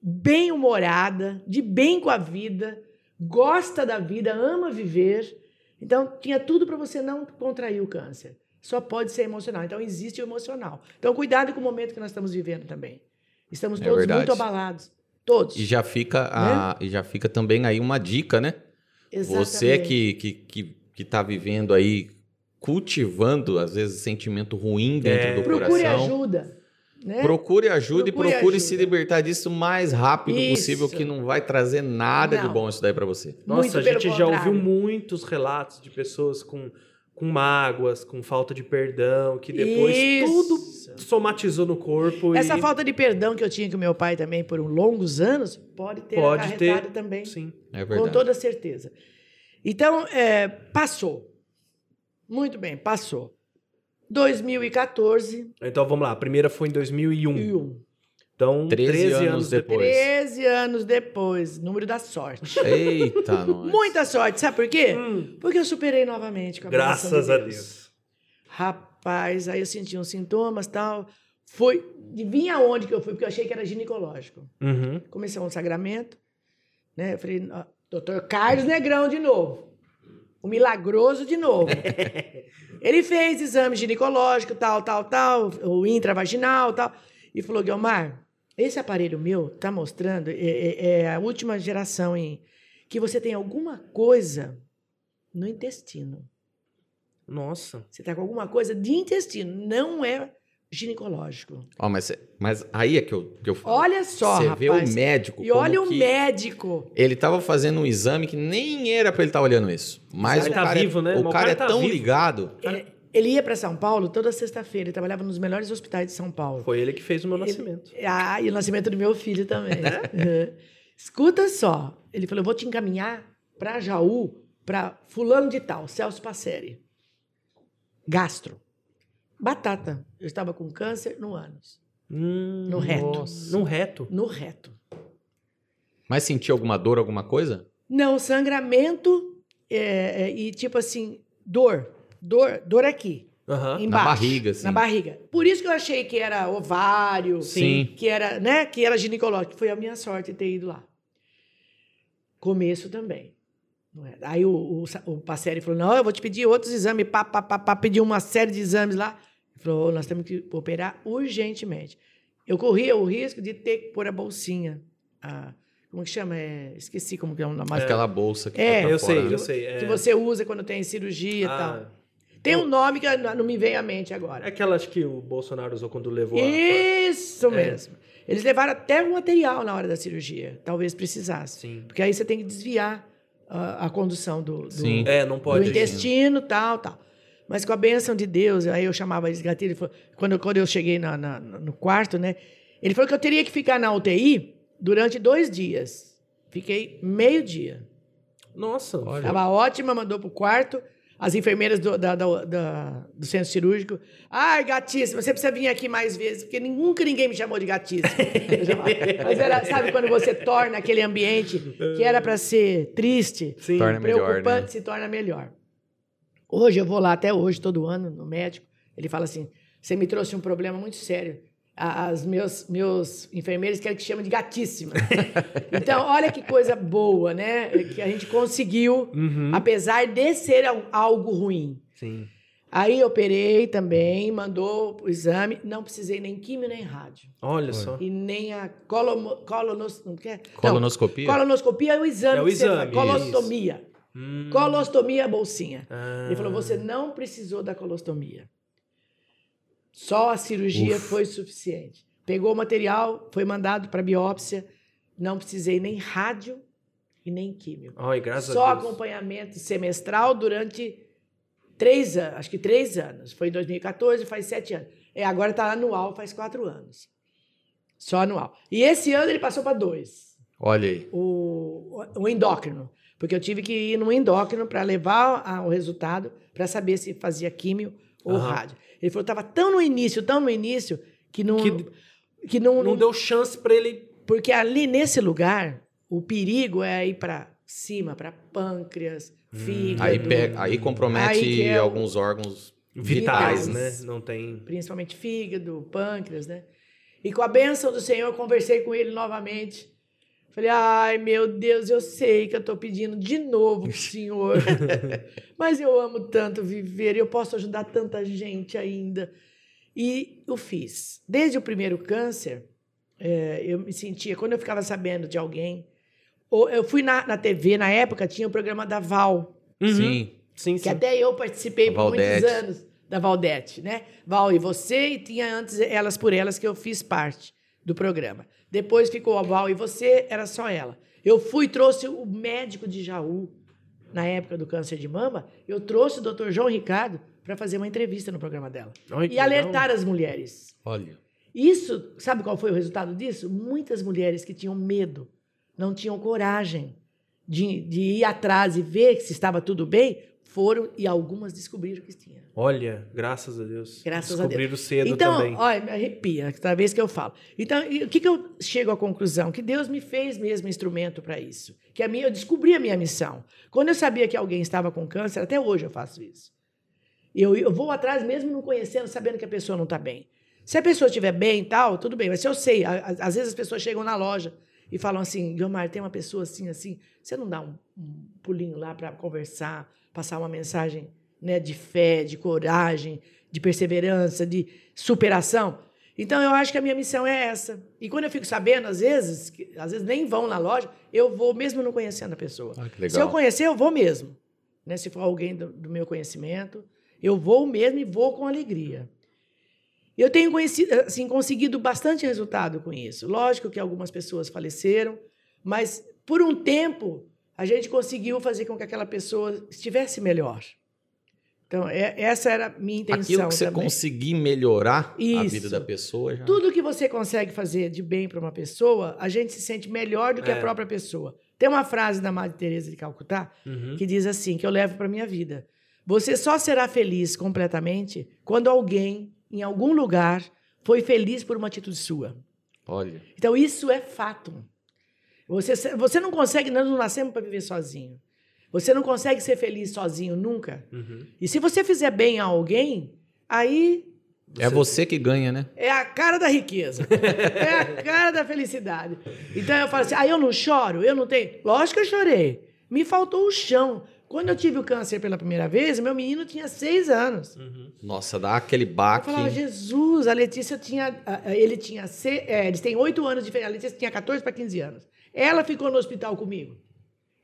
bem humorada, de bem com a vida, gosta da vida, ama viver. Então, tinha tudo para você não contrair o câncer. Só pode ser emocional. Então, existe o emocional. Então, cuidado com o momento que nós estamos vivendo também. Estamos É todos verdade. muito abalados. Todos. E já fica a, e já fica também aí uma dica, né? Você Exatamente. que, que, que, que tá vivendo aí, cultivando, às vezes, sentimento ruim dentro É. do Procure coração. ajuda. Né? Procure ajuda Procure e procure se ajuda. libertar disso o mais rápido Isso. possível, que não vai trazer nada de Não. bom isso daí pra você. Nossa, Muito a gente já ouviu contrário. muitos relatos de pessoas com, com mágoas, com falta de perdão, que depois Isso. tudo somatizou no corpo. Essa e... falta de perdão que eu tinha com meu pai também por longos anos pode ter Pode acarretado ter. também. Sim. É com verdade. toda certeza. Então, é, passou. Muito bem, passou. 2014 Então vamos lá. A primeira foi em 2001. e um. Então, 13 13, anos anos depois. depois. 13 anos depois, número da sorte. Eita, nós. Muita sorte, sabe por quê? Hum, Porque eu superei novamente com a graças de a Deus. Deus. Rapaz, aí eu senti uns sintomas tal. Foi. Vinha aonde que eu fui? Porque eu achei que era ginecológico. Uhum. Comecei um sagramento, né? Eu falei, doutor Carlos Negrão de novo. O milagroso de novo. Ele fez exame ginecológico, tal, tal, tal, o intravaginal, tal. E falou, Guilmar, esse aparelho meu tá mostrando, é, é- é a última geração em que você tem alguma coisa no intestino. Nossa. Você tá com alguma coisa de intestino, não é ginecológico. Ó, mas, cê- mas aí é que eu, que eu falo. Olha só, Você rapaz. vê o médico. E como olha o que médico. Ele tava fazendo um exame que nem era pra ele estar olhando isso. Mas Ele o tá cara, vivo, é, né? o Mas o cara, cara é tá tão vivo. ligado. É, Ele ia para São Paulo toda sexta-feira. Ele trabalhava nos melhores hospitais de São Paulo. Foi ele que fez o meu nascimento. Ah, e o nascimento do meu filho também. É? Uhum. Escuta só. Ele falou: eu vou te encaminhar para Jaú, para fulano de tal, Celso Passeri. Gastro. Batata. Eu estava com câncer no ânus. Hum, No reto. nossa. No reto. No reto. Mas sentiu alguma dor, alguma coisa? Não, sangramento é, é, e tipo assim, dor. Dor, dor aqui. Aham. Embaixo, barriga, assim. Na barriga. Por isso que eu achei que era ovário, Sim. que era, né, que era ginecológico. Foi a minha sorte ter ido lá. Começo também. É? Aí o, o, o Passeri falou: não, eu vou te pedir outros exames, pá, pá, pá, pá, pediu uma série de exames lá. Ele falou: nós temos que operar urgentemente. Eu corria o risco de ter que pôr a bolsinha. a- como que chama? É, esqueci como que é o nome. mas Aquela bolsa que É, tá Eu fora, sei, né? eu sei. É, Que você usa quando tem cirurgia e Ah, tal. Tem um nome que não me vem à mente agora. É aquela acho que o Bolsonaro usou quando levou a... Isso É. mesmo. Eles levaram até o material na hora da cirurgia. Talvez precisasse. Sim. Porque aí você tem que desviar ah, a condução do, do, Sim. É, não do pode. intestino, tal, tal. Mas com a bênção de Deus, aí eu chamava esse gatilho, falou- quando, quando eu cheguei na- na- no quarto, né? Ele falou que eu teria que ficar na UTI durante dois dias. Fiquei meio dia. Nossa. Olha. Tava ótima, mandou pro quarto. As enfermeiras do, da- da- da- do centro cirúrgico. Ai, gatíssima, você precisa vir aqui mais vezes, porque nunca ninguém me chamou de gatíssima. Mas era, sabe, quando você torna aquele ambiente que era para ser triste, Sim. Torna melhor, preocupante, né? se torna melhor. Hoje eu vou lá, até hoje, todo ano, no médico. Ele fala assim: você me trouxe um problema muito sério. As meus, meus enfermeiros querem que chame de gatíssima. então, olha que coisa boa, né? Que a gente conseguiu, Uhum. apesar de ser al- algo ruim. Sim. Aí operei também, mandou o exame, não precisei nem químio nem rádio. Olha só. E nem a colomo, colonos, não quer? Colonoscopia? Não, colonoscopia é o exame. É o que você exame, Colostomia. Hum. Colostomia bolsinha. Ah. Ele falou: você não precisou da colostomia. Só a cirurgia Uf. foi suficiente. Pegou o material, foi mandado para biópsia. Não precisei nem rádio e nem químio. Ai, graças Só a Deus. acompanhamento semestral durante três anos, acho que três anos. Foi em 2014, faz sete anos. É, agora está anual, faz quatro anos. Só anual. E esse ano ele passou para dois Olha aí. o, o endócrino, porque eu tive que ir no endócrino para levar a- o resultado para saber se fazia químio o Aham. rádio. Ele falou, tava tão no início, tão no início, que não. Que- Que, não, Não deu chance pra ele. Porque ali nesse lugar, o perigo é ir para cima, para pâncreas, fígado. Aí, pega, aí compromete Aí é alguns órgãos Vitais, Vitais. né? Não tem. principalmente fígado, pâncreas, né? E com a bênção do Senhor, eu conversei com ele novamente. Falei, ai meu Deus, eu sei que eu estou pedindo de novo pro Senhor, mas eu amo tanto viver, eu posso ajudar tanta gente ainda. E eu fiz. Desde o primeiro câncer, eh, eu me sentia, quando eu ficava sabendo de alguém, ou eu fui na, na TV, na época tinha o programa da Val, Uhum. Sim. Sim, que sim. até eu participei por muitos anos da Valdete, né? Val e você, e tinha antes Elas por Elas, que eu fiz parte do programa. Depois ficou a Val e você, era só ela. Eu fui, trouxe o médico de Jaú, na época do câncer de mama, eu trouxe o Dr. João Ricardo para fazer uma entrevista no programa dela. Ai, E alertar as mulheres. Olha. Isso, sabe qual foi o resultado disso? Muitas mulheres que tinham medo, não tinham coragem de, de ir atrás e ver se estava tudo bem, foram e algumas descobriram que tinha. Olha, graças a Deus. Graças a Deus. Descobriram cedo então, também. olha, me arrepia cada vez que eu falo. Então, o que, que eu chego à conclusão? Que Deus me fez mesmo instrumento para isso. Que a minha, eu descobri a minha missão. Quando eu sabia que alguém estava com câncer, até hoje eu faço isso. Eu, eu vou atrás mesmo não conhecendo, sabendo que a pessoa não está bem. Se a pessoa estiver bem e tal, tudo bem. Mas se eu sei, a- a- às vezes as pessoas chegam na loja e falam assim, Guilmar, tem uma pessoa assim, assim, você não dá um, um pulinho lá para conversar, passar uma mensagem né, de fé, de coragem, de perseverança, de superação? Então, eu acho que a minha missão é essa. E quando eu fico sabendo, às vezes, que, às vezes nem vão na loja, eu vou mesmo não conhecendo a pessoa. Ah. Se eu conhecer, eu vou mesmo. Né? Se for alguém do, do meu conhecimento, eu vou mesmo e vou com alegria. Eu tenho conhecido, assim, conseguido bastante resultado com isso. Lógico que algumas pessoas faleceram, mas por um tempo a gente conseguiu fazer com que aquela pessoa estivesse melhor. Então, é- essa era a minha intenção. Aquilo que você também. conseguir melhorar a Isso. vida da pessoa já. Tudo que você consegue fazer de bem para uma pessoa, a gente se sente melhor do que É. a própria pessoa. Tem uma frase da Madre Teresa de Calcutá Uhum. que diz assim, que eu levo para minha vida. Você só será feliz completamente quando alguém, em algum lugar, foi feliz por uma atitude sua. Olha. Então, isso é fato. Você, você não consegue, nós não nascemos para viver sozinho. Você não consegue ser feliz sozinho nunca. Uhum. E se você fizer bem a alguém, aí É você que ganha, né? é a cara da riqueza. é a cara da felicidade. Então eu falo assim: ah, eu não choro, eu não tenho. Lógico que eu chorei. Me faltou o chão. Quando eu tive o câncer pela primeira vez, meu menino tinha seis anos. Uhum. Nossa, dá aquele Eu baque. falava, Jesus, a Letícia tinha. Ele tinha. se- é, eles têm oito anos de diferença. A Letícia tinha 14 para 15 anos. Ela ficou no hospital comigo.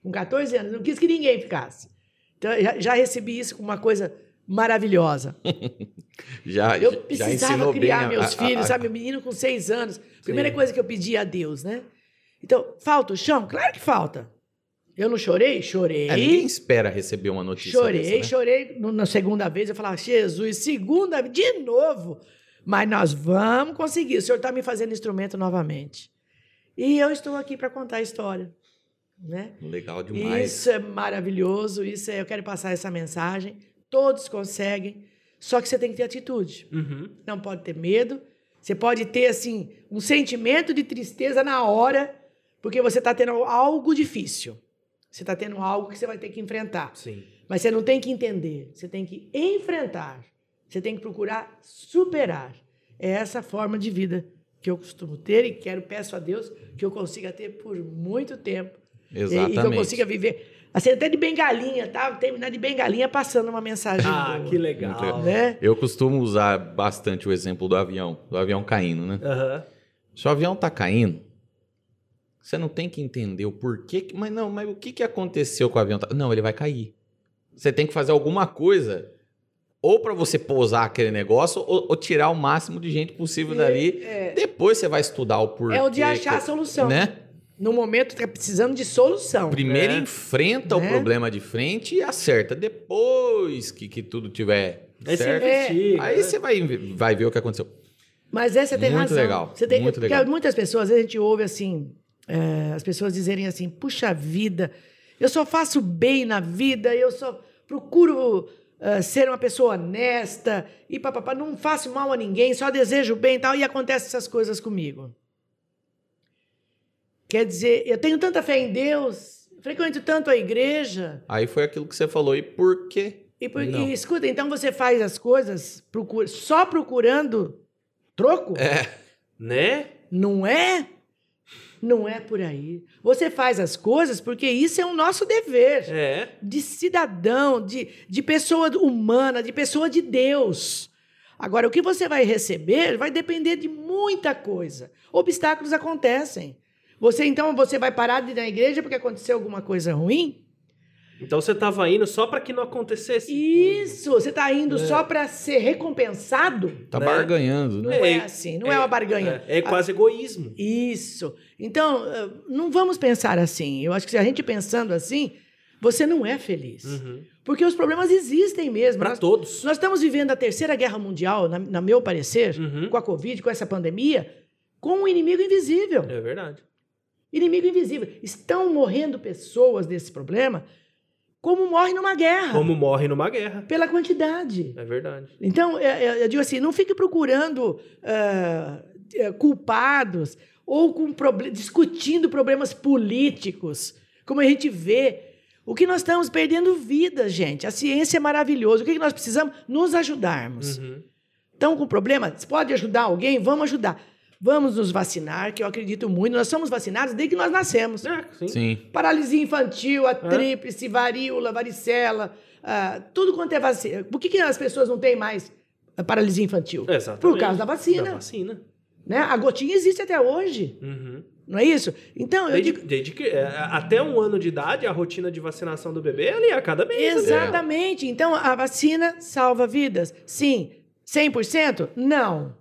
Com 14 anos. Não quis que ninguém ficasse. Então, já, já recebi isso como uma coisa maravilhosa. Já, Eu já precisava ensinou criar a- meus a- filhos, a- sabe? O menino com seis anos. Primeira Sim. coisa que eu pedi a Deus, né? Então, falta o chão? Claro que falta. Eu não chorei? Chorei. É, ninguém espera receber uma notícia chorei, dessa, né? chorei. No- Na segunda vez eu falava, Jesus, segunda, de novo. Mas nós vamos conseguir. O senhor está me fazendo instrumento novamente. E eu estou aqui para contar a história. Né? Legal demais. Isso é maravilhoso. Isso é, eu quero passar essa mensagem. Todos conseguem. Só que você tem que ter atitude. Uhum. Não pode ter medo. Você pode ter assim um sentimento de tristeza na hora, porque você está tendo algo difícil. Você está tendo algo que você vai ter que enfrentar. Sim. Mas você não tem que entender, você tem que enfrentar. Você tem que procurar superar. É essa forma de vida que eu costumo ter e quero, peço a Deus que eu consiga ter por muito tempo. E- E, que eu Exatamente. consiga viver. Assim, até de bengalinha, tá? Terminar de bengalinha passando uma mensagem. Ah, boa, que legal. Né? Eu costumo usar bastante o exemplo do avião, do avião caindo, né? Aham. Se o avião tá caindo, você não tem que entender o porquê, que- mas não, mas o que, que aconteceu com o avião? Não, ele vai cair. Você tem que fazer alguma coisa ou para você pousar aquele negócio ou, ou tirar o máximo de gente possível dali. É, Depois você vai estudar o porquê. é o de achar a solução. Né? No momento que tá precisando de solução. Primeiro É. enfrenta Né? o problema de frente e acerta. Depois que, que tudo tiver Aí você certo, investiga. aí né? você vai, vai ver o que aconteceu. Mas é, você tem Muito razão. legal, Você tem, muito legal. muitas pessoas, às vezes a gente ouve assim, é, as pessoas dizerem assim, puxa vida, eu só faço bem na vida, eu só procuro ah, ser uma pessoa honesta e papapá, não faço mal a ninguém, só desejo bem e tal, e acontecem essas coisas comigo. Quer dizer, eu tenho tanta fé em Deus, frequento tanto a igreja, Aí foi aquilo que você falou. E por quê? e, por- e escuta, então você faz as coisas procura- só procurando troco? É. Né? Não é? Não é por aí. Você faz as coisas porque isso é o nosso dever. É. de cidadão, de, de pessoa humana, de pessoa de Deus. Agora, o que você vai receber vai depender de muita coisa. Obstáculos acontecem. Você, então, você vai parar de ir na igreja porque aconteceu alguma coisa ruim? Então você tava indo só pra que não acontecesse. Isso! Você está indo É. só para ser recompensado? Tá Né? barganhando, Não né? é, É, assim, não é, uma barganha. É, é quase egoísmo. Isso. Então, eh, não vamos pensar assim. Eu acho que se a gente pensando assim, você não é feliz. Uhum. Porque os problemas existem mesmo. Nós- todos. Nós estamos vivendo a terceira guerra mundial, na, na meu parecer, Uhum. com a Covid, com essa pandemia, com um inimigo invisível. É verdade. Inimigo invisível. Estão morrendo pessoas desse problema como morre numa guerra, Como morre numa guerra. pela quantidade. É verdade. Então, é, é, eu digo assim, não fique procurando é, culpados ou com discutindo problemas políticos, como a gente vê. O que nós estamos perdendo vida, gente. A ciência é maravilhosa. O que que nós precisamos? Nos ajudarmos. Uhum. Estão com problema? Pode ajudar alguém? Vamos ajudar. Vamos nos vacinar, que eu acredito muito. Nós somos vacinados desde que nós nascemos. É, sim. Sim. Paralisia infantil, a tríplice, varíola, varicela, ah, tudo quanto é vacina. Por que, que as pessoas não têm mais a paralisia infantil? Exatamente. Por causa da vacina. Da vacina. Né? A gotinha existe até hoje, Uhum. não é isso? Então, eu Desde, digo. desde que, é, até um ano de idade, a rotina de vacinação do bebê é ali a cada mês. né? Exatamente. Então, a vacina salva vidas. Sim. 100%? Não.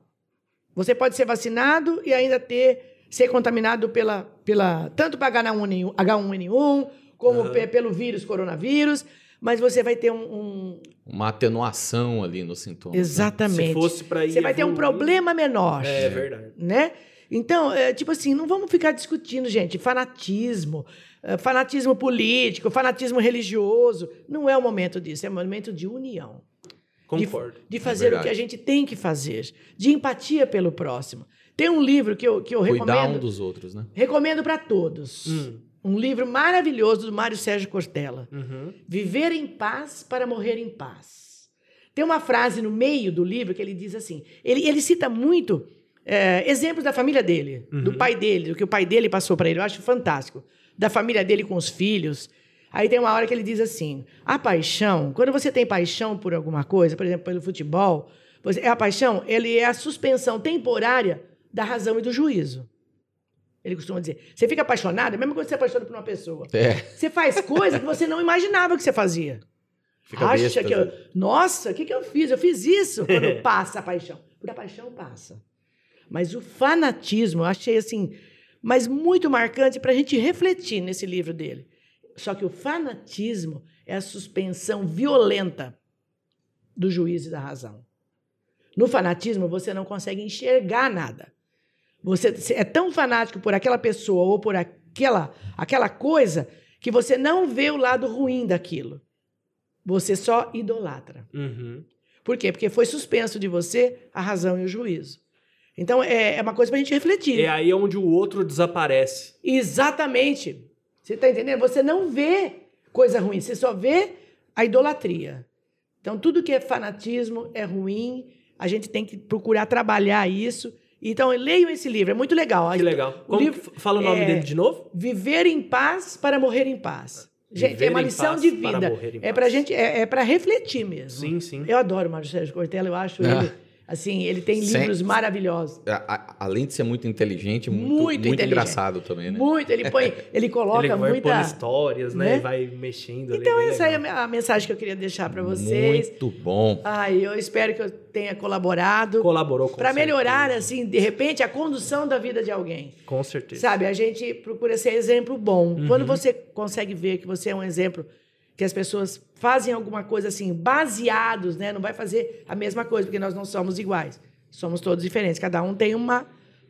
Você pode ser vacinado e ainda ter ser contaminado pela, pela tanto para H1N1, H1N1 como pe- pelo vírus coronavírus, mas você vai ter um, um- Uma atenuação ali no sintoma. exatamente. Se fosse ir você vai ter um problema menor. É verdade. né? Então, é, tipo assim, não vamos ficar discutindo, gente, fanatismo, é, fanatismo político, fanatismo religioso. Não é o momento disso, é o momento de união. Concordo. De fazer o verdade. que a gente tem que fazer, de empatia pelo próximo. Tem um livro que eu, que eu Cuidar recomendo, um dos outros, né? recomendo para todos. Hum. Um livro maravilhoso do Mário Sérgio Cortella. Uhum. Viver em paz para morrer em paz. Tem uma frase no meio do livro que ele diz assim: ele, ele cita muito é, exemplos da família dele, do Uhum. pai dele, do que o pai dele passou para ele. Eu acho fantástico. Da família dele com os filhos. Aí tem uma hora que ele diz assim: a paixão, quando você tem paixão por alguma coisa, por exemplo, pelo futebol, é a paixão, ele é a suspensão temporária da razão e do juízo. Ele costuma dizer: você fica apaixonado, é coisa que você apaixona por uma pessoa. É. Você faz coisa que você não imaginava que você fazia. Fica Acha besta, que eu, né? nossa, o que, que eu fiz? Eu fiz isso quando passa a paixão. Porque a paixão passa. Mas o fanatismo, eu achei assim, mas muito marcante para a gente refletir nesse livro dele. Só que o fanatismo é a suspensão violenta do juízo e da razão. No fanatismo, você não consegue enxergar nada. Você é tão fanático por aquela pessoa ou por aquela, aquela coisa que você não vê o lado ruim daquilo. Você só idolatra. Uhum. Por quê? Porque foi suspenso de você a razão e o juízo. Então, é, é uma coisa para a gente refletir. É aí onde o outro desaparece. Exatamente. Você está entendendo? Você não vê coisa ruim, você só vê a idolatria. Então, tudo que é fanatismo é ruim, a gente tem que procurar trabalhar isso. Então, leiam esse livro, é muito legal. Que legal. O livro fala o nome é- dele de novo? Viver em paz para morrer em paz. Gente, Viver é uma lição de para vida. em É para gente, é, é para refletir mesmo. Sim, sim. Eu adoro o Mário Sérgio Cortella, eu acho Ah. ele, assim, ele tem Sem- livros maravilhosos. A- a- além de ser muito inteligente, muito, Muito muito, inteligente. engraçado também, né? Muito, ele põe, ele coloca Ele vai muita histórias, né? né? E vai mexendo ali. Então, bem essa é legal. a mensagem que eu queria deixar para vocês. Muito bom. Ai, eu espero que eu tenha colaborado Colaborou com para melhorar, assim, de repente, a condução da vida de alguém. Com certeza. Sabe, a gente procura ser exemplo bom. Uhum. Quando você consegue ver que você é um exemplo, que as pessoas fazem alguma coisa assim, baseados, né? Não vai fazer a mesma coisa, porque nós não somos iguais. Somos todos diferentes. Cada um tem uma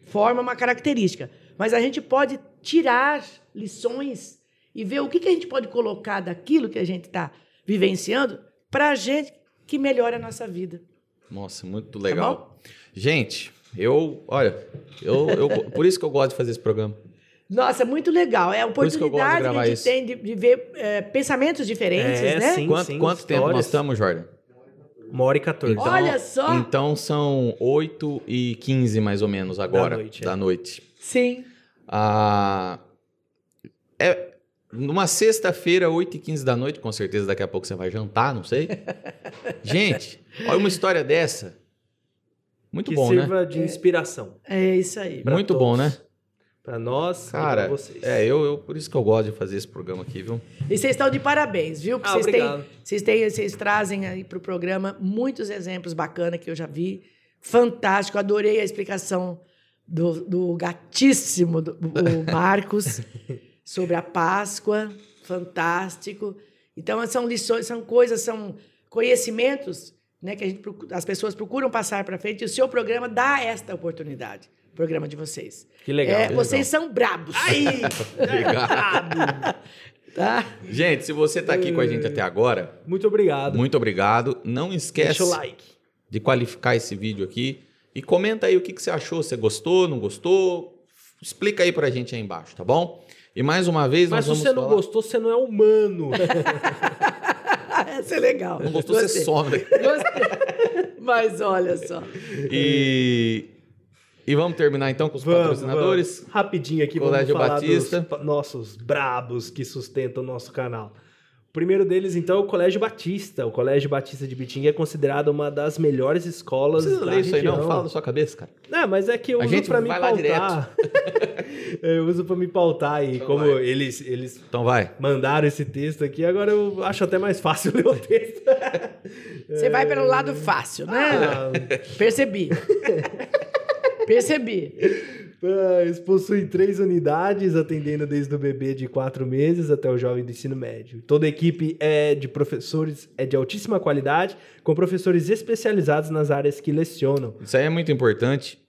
forma, uma característica. Mas a gente pode tirar lições e ver o que, que a gente pode colocar daquilo que a gente está vivenciando pra gente que melhora a nossa vida. Nossa, muito Tá legal. Gente, eu, olha, eu, eu, por isso que eu gosto de fazer esse programa. Nossa, muito legal. É a que oportunidade que, gravar a gente isso. tem de, de ver é, pensamentos diferentes, É, né? sim. Quanto, quanto tempo nós estamos, Jordan? Uma hora e 14. Olha só. Então são 8 e 15 mais ou menos agora, da noite, noite. é. Sim. Ah, é, numa sexta-feira, 8 e 15 da noite, com certeza daqui a pouco você vai jantar, não sei. Gente, olha uma história dessa. Muito que bom, né? sirva de inspiração. É isso aí. Muito bom, né? Pra nós Cara, e pra vocês. é, eu, eu, por isso que eu gosto de fazer esse programa aqui, viu? E vocês estão de parabéns, viu? Porque Ah, vocês, têm, vocês, têm, vocês trazem aí para o programa muitos exemplos bacanas que eu já vi. Fantástico, adorei a explicação do, do gatíssimo do, o Marcos sobre a Páscoa. Fantástico. Então, são lições, são coisas, são conhecimentos né, que a gente, as pessoas procuram passar para frente e o seu programa dá esta oportunidade. Programa de vocês. Que legal. É, que vocês são brabos. Aí! Obrigado. Tá? Gente, se você tá aqui com a gente até agora, Muito obrigado. muito obrigado. Não esquece Deixa o like. de qualificar esse vídeo aqui e comenta aí o que, que você achou. Você gostou, não gostou? Explica aí pra gente aí embaixo, tá bom? E mais uma vez Mas se nós você vamos não falar... gostou, você não é humano. Essa é legal. Não gostou, você Gostei. some. Gostei. Mas olha só. E... e vamos terminar então com os patrocinadores. vamos. Rapidinho aqui, Colégio vamos falar Batista. dos nossos brabos que sustentam o nosso canal. O primeiro deles, então, é o Colégio Batista. O Colégio Batista de Bitinga é considerado uma das melhores escolas Não precisa da isso aí não, região. fala da sua cabeça, cara. Não, mas é que eu A uso gente pra me pautar. eu uso pra me pautar e Então como vai. eles, eles Então vai. mandaram esse texto aqui, agora eu acho até mais fácil ler o texto. Você vai pelo lado fácil, né? Ah, Percebi. Percebi. Ah, Eles possuem três unidades, atendendo desde o bebê de quatro meses até o jovem do ensino médio. Toda a equipe é de professores, é de altíssima qualidade, com professores especializados nas áreas que lecionam. Isso aí é muito importante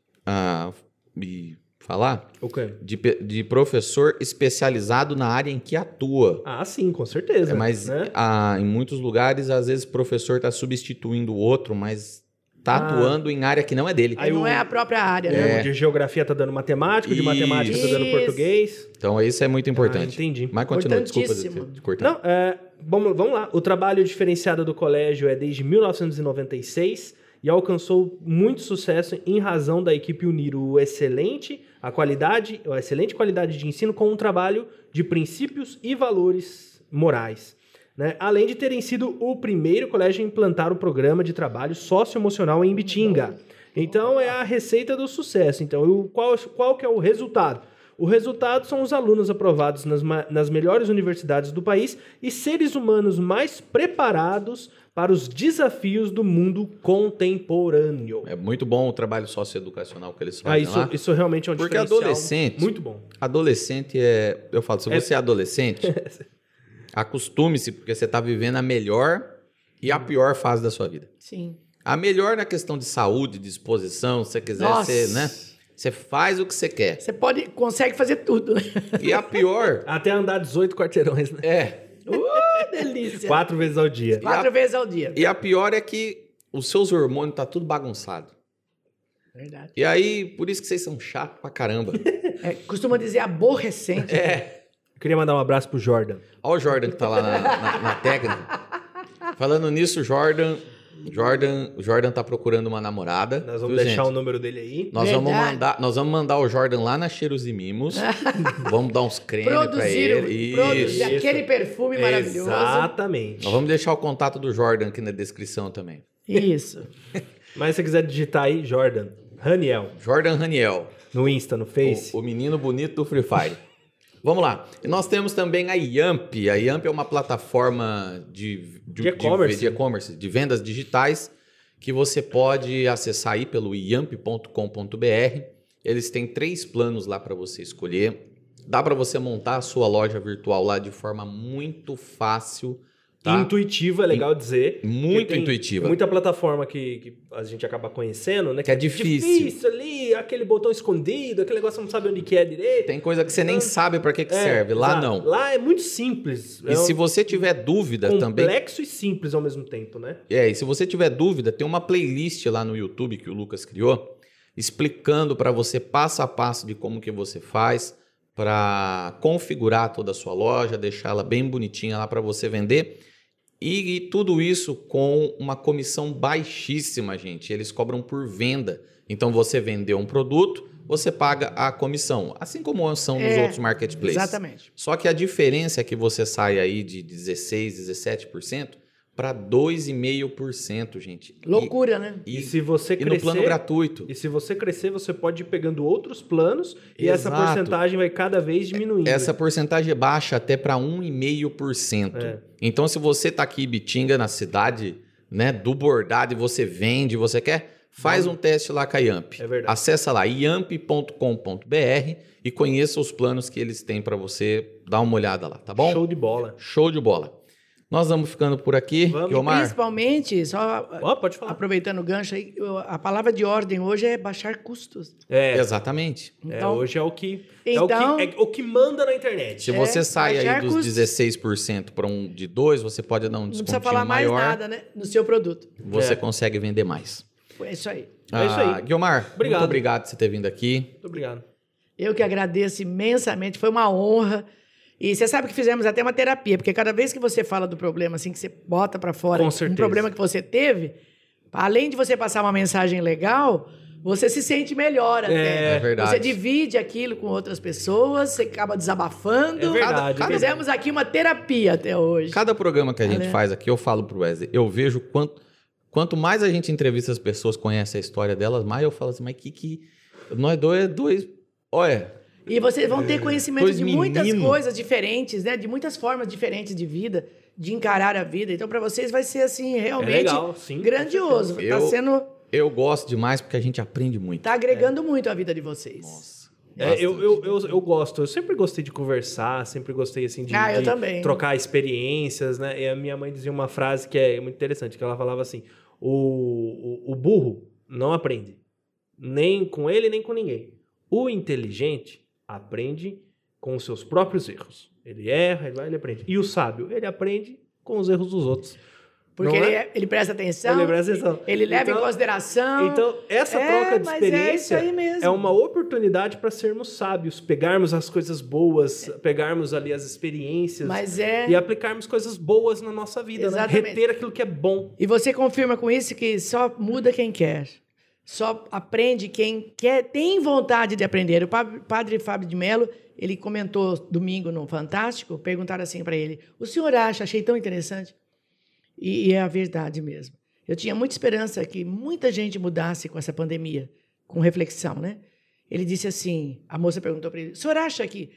e falar O quê? de, de professor especializado na área em que atua. Ah, sim, com certeza. É, mas né? ah, em muitos lugares, às vezes, o professor está substituindo o outro, mas está Ah. atuando em área que não é dele. Aí não o- é a própria área, É, né? o de geografia tá dando matemática, o de matemática tá dando Isso. português. Então, isso é muito importante. Ah, entendi. Mas continua, desculpa de cortado. Não, é, vamos, vamos lá. O trabalho diferenciado do colégio é desde 1996 e alcançou muito sucesso em razão da equipe unir o excelente, a qualidade, a excelente qualidade de ensino com um trabalho de princípios e valores morais. Né? Além de terem sido o primeiro colégio a implantar o programa de trabalho socioemocional em Bitinga. Então é a receita do sucesso. Então, qual, qual que é o resultado? O resultado são os alunos aprovados nas, nas melhores universidades do país e seres humanos mais preparados para os desafios do mundo contemporâneo. É muito bom o trabalho socioeducacional que eles Ah, fazem isso, lá. isso realmente é um Porque diferencial adolescente- muito bom. Adolescente é. Eu falo, se É- você é adolescente, acostume-se, porque você está vivendo a melhor e a pior fase da sua vida. Sim. A melhor na questão de saúde, disposição, se você quiser Nossa. ser, né? Você faz o que você quer. Você pode, consegue fazer tudo. né? E a pior Até andar 18 quarteirões, né? é. Uh, delícia. Quatro vezes ao dia. Quatro vezes ao dia. E a pior é que os seus hormônios tá tudo bagunçado. Verdade. E aí, por isso que vocês são chatos pra caramba. É, costuma dizer aborrecente. é. Eu queria mandar um abraço pro Jordan. Olha o Jordan que tá lá na, na, na técnica. Falando nisso, Jordan. Jordan, o Jordan tá procurando uma namorada. Nós vamos viu, deixar gente? o número dele aí. Nós vamos, mandar, nós vamos mandar o Jordan lá na Cheiros e Mimos. vamos dar uns cremes pra ele. produzir Isso. aquele perfume maravilhoso. Exatamente. Nós vamos deixar o contato do Jordan aqui na descrição também. Isso. Mas se você quiser digitar aí, Jordan, Raniel, Jordan Raniel, no Insta, no Face. o, o menino bonito do Free Fire. Vamos lá. E nós temos também a Yamp. A Yamp é uma plataforma de, de, De e-commerce. de, e-commerce, de vendas digitais, que você pode acessar aí pelo yamp.com.br. Eles têm três planos lá para você escolher. Dá para você montar a sua loja virtual lá de forma muito fácil, Tá? Intuitivo, é legal dizer. Muito intuitiva. Muita plataforma que, que a gente acaba conhecendo, né? Que é difícil. Difícil ali, aquele botão escondido, aquele negócio que não sabe onde que é direito. Tem coisa que você nem sabe para que, que É, serve. Lá exato. não. Lá é muito simples. E é se um você tiver dúvida também. complexo e simples ao mesmo tempo, né? É, e se você tiver dúvida, tem uma playlist lá no YouTube que o Lucas criou, explicando para você passo a passo de como que você faz para configurar toda a sua loja, deixá-la bem bonitinha lá para você vender. E, e tudo isso com uma comissão baixíssima, gente. Eles cobram por venda. Então você vendeu um produto, você paga a comissão, assim como são nos É, outros marketplaces. Exatamente. Só que a diferença é que você sai aí de 16, 17% para 2,5%, gente. E- Loucura, né? E, E, se você e no crescer, plano gratuito. e se você crescer, você pode ir pegando outros planos e essa porcentagem vai cada vez diminuindo. Essa porcentagem baixa até para 1,5%. É. Então, se você tá aqui em Bitinga, na cidade né, do bordado, e você vende, você quer, faz um teste lá com a Yamp. É verdade. Acessa lá yamp.com.br e conheça os planos que eles têm para você dar uma olhada lá, tá bom? Show de bola. Show de bola. Nós vamos ficando por aqui. Vamos. Guilmar, Principalmente, só Ó, pode falar. aproveitando o gancho aí, a palavra de ordem hoje é baixar custos. É, exatamente. é, Então, hoje é o que Então- é, o que é o que manda na internet. Se É, você sai baixar aí dos custos. 16% para um de 2, você pode dar um não precisa falar mais maior. nada, né? No seu produto. Você É. consegue vender mais. É isso aí. É isso aí. Guilmar, Obrigado. muito obrigado por você ter vindo aqui. Muito obrigado. Eu que agradeço imensamente, foi uma honra. E você sabe que fizemos até uma terapia, porque cada vez que você fala do problema, assim, que você bota para fora um problema que você teve, além de você passar uma mensagem legal, você se sente melhor até. É verdade. Você divide aquilo com outras pessoas, você acaba desabafando. É verdade. cada- Fizemos aqui uma terapia até hoje. Cada programa que a gente Valeu. faz aqui, eu falo pro Wesley, eu vejo quanto, quanto mais a gente entrevista as pessoas, conhece a história delas, mais eu falo assim, mas que que... Nós dois, é dois... Olha, E vocês vão ter conhecimento Dois de muitas menino. coisas diferentes, né? De muitas formas diferentes de vida, de encarar a vida. Então, para vocês vai ser assim realmente É legal, sim. grandioso. Está sendo, eu gosto demais porque a gente aprende muito. tá agregando muito a vida de vocês. Nossa. É, eu, eu, eu, eu gosto, eu sempre gostei de conversar, sempre gostei assim de, Ah, de trocar experiências, né? E a minha mãe dizia uma frase que é muito interessante, que ela falava assim: o, o, o burro não aprende, nem com ele, nem com ninguém. O inteligente aprende com os seus próprios erros. Ele erra, ele vai, ele aprende. E o sábio, ele aprende com os erros dos outros. Porque ele, é? é- ele presta atenção, Ele presta atenção. ele leva Então- em consideração. Então, essa É, troca de é experiência mesmo. é uma oportunidade para sermos sábios, pegarmos as coisas boas, pegarmos ali as experiências é. e aplicarmos coisas boas na nossa vida, né? Reter aquilo que é bom. E você confirma com isso que só muda quem quer. Só aprende quem quer, tem vontade de aprender. O pa- padre Fábio de Mello, ele comentou domingo no Fantástico, perguntaram assim para ele: "O senhor acha? Achei tão interessante". E, e é a verdade mesmo. Eu tinha muita esperança que muita gente mudasse com essa pandemia, com reflexão, né? Ele disse assim, a moça perguntou para ele: "O senhor acha que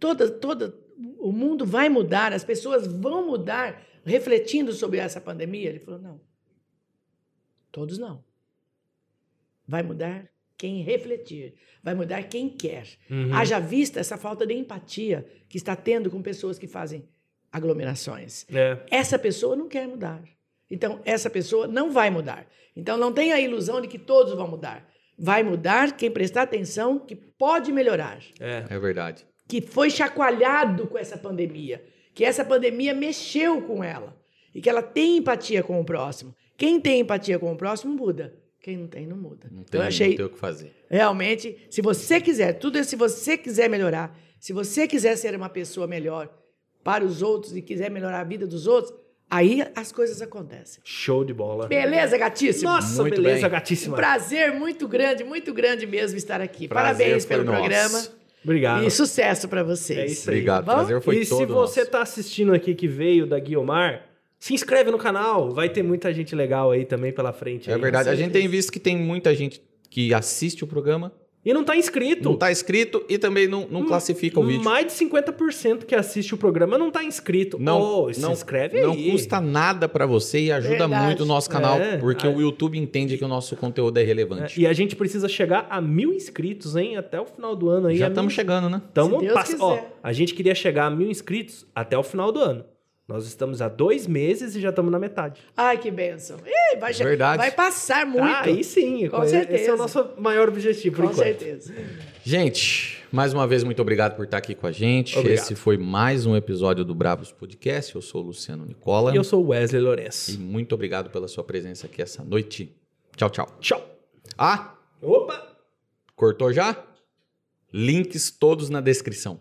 toda toda o mundo vai mudar, as pessoas vão mudar refletindo sobre essa pandemia?" Ele falou: "Não. Todos não. Vai mudar quem refletir, vai mudar quem quer. Uhum. Haja vista essa falta de empatia que está tendo com pessoas que fazem aglomerações. É. Essa pessoa não quer mudar. Então, essa pessoa não vai mudar. Então, não tenha a ilusão de que todos vão mudar. Vai mudar quem prestar atenção que pode melhorar, É. É verdade. que foi chacoalhado com essa pandemia, que essa pandemia mexeu com ela e que ela tem empatia com o próximo. Quem tem empatia com o próximo muda. Quem não tem, não muda. Não tem, então, eu achei não tem o que fazer. Realmente, se você quiser, tudo é se você quiser melhorar, se você quiser ser uma pessoa melhor para os outros e quiser melhorar a vida dos outros, aí as coisas acontecem. Show de bola. Beleza, gatíssimo? Nossa, Muito beleza, bem. Um gatíssima. prazer muito grande, muito grande mesmo estar aqui. Prazer Parabéns pelo nosso. programa Obrigado. e sucesso para vocês. É isso aí. Obrigado, Bom? prazer foi e se todo você nosso. tá assistindo aqui que veio da Guiomar, se inscreve no canal. Vai ter muita gente legal aí também pela frente. É aí. verdade. A gente tem visto que tem muita gente que assiste o programa, E não tá inscrito. não tá inscrito e também não, não classifica o vídeo. Mais de 50% que assiste o programa não tá inscrito. Não, Ô, se não, inscreve não aí. custa nada pra você e ajuda Verdade. muito o nosso canal, É. porque o YouTube entende que o nosso conteúdo é É, relevante. E a gente precisa chegar a mil inscritos, hein? Até o final do ano aí. Já a estamos mil... chegando, né? Tamo Se Deus pass- Ó, a gente queria chegar a mil inscritos até o final do ano. Nós estamos há dois meses e já estamos na metade. Ai, que benção. Ih, vai, che- Verdade. vai passar muito. Ah, aí sim. Com esse é certeza. o nosso maior objetivo, por Com enquanto. certeza. Gente, mais uma vez, muito obrigado por estar aqui com a gente. Obrigado. Esse foi mais um episódio do Bravos Podcast. Eu sou o Luciano Nicola. E eu sou o Wesley E Lourenço. muito obrigado pela sua presença aqui essa noite. Tchau, tchau. Tchau. Ah, Opa! cortou já? Links todos na descrição.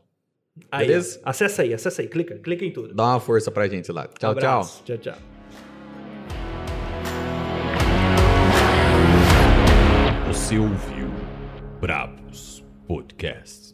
Aí, Beleza? acessa aí, acessa aí. Clica, clica em tudo. Dá uma força pra gente lá. Tchau, tchau. Abraço. Tchau, tchau. Você ouviu Bravos Podcast.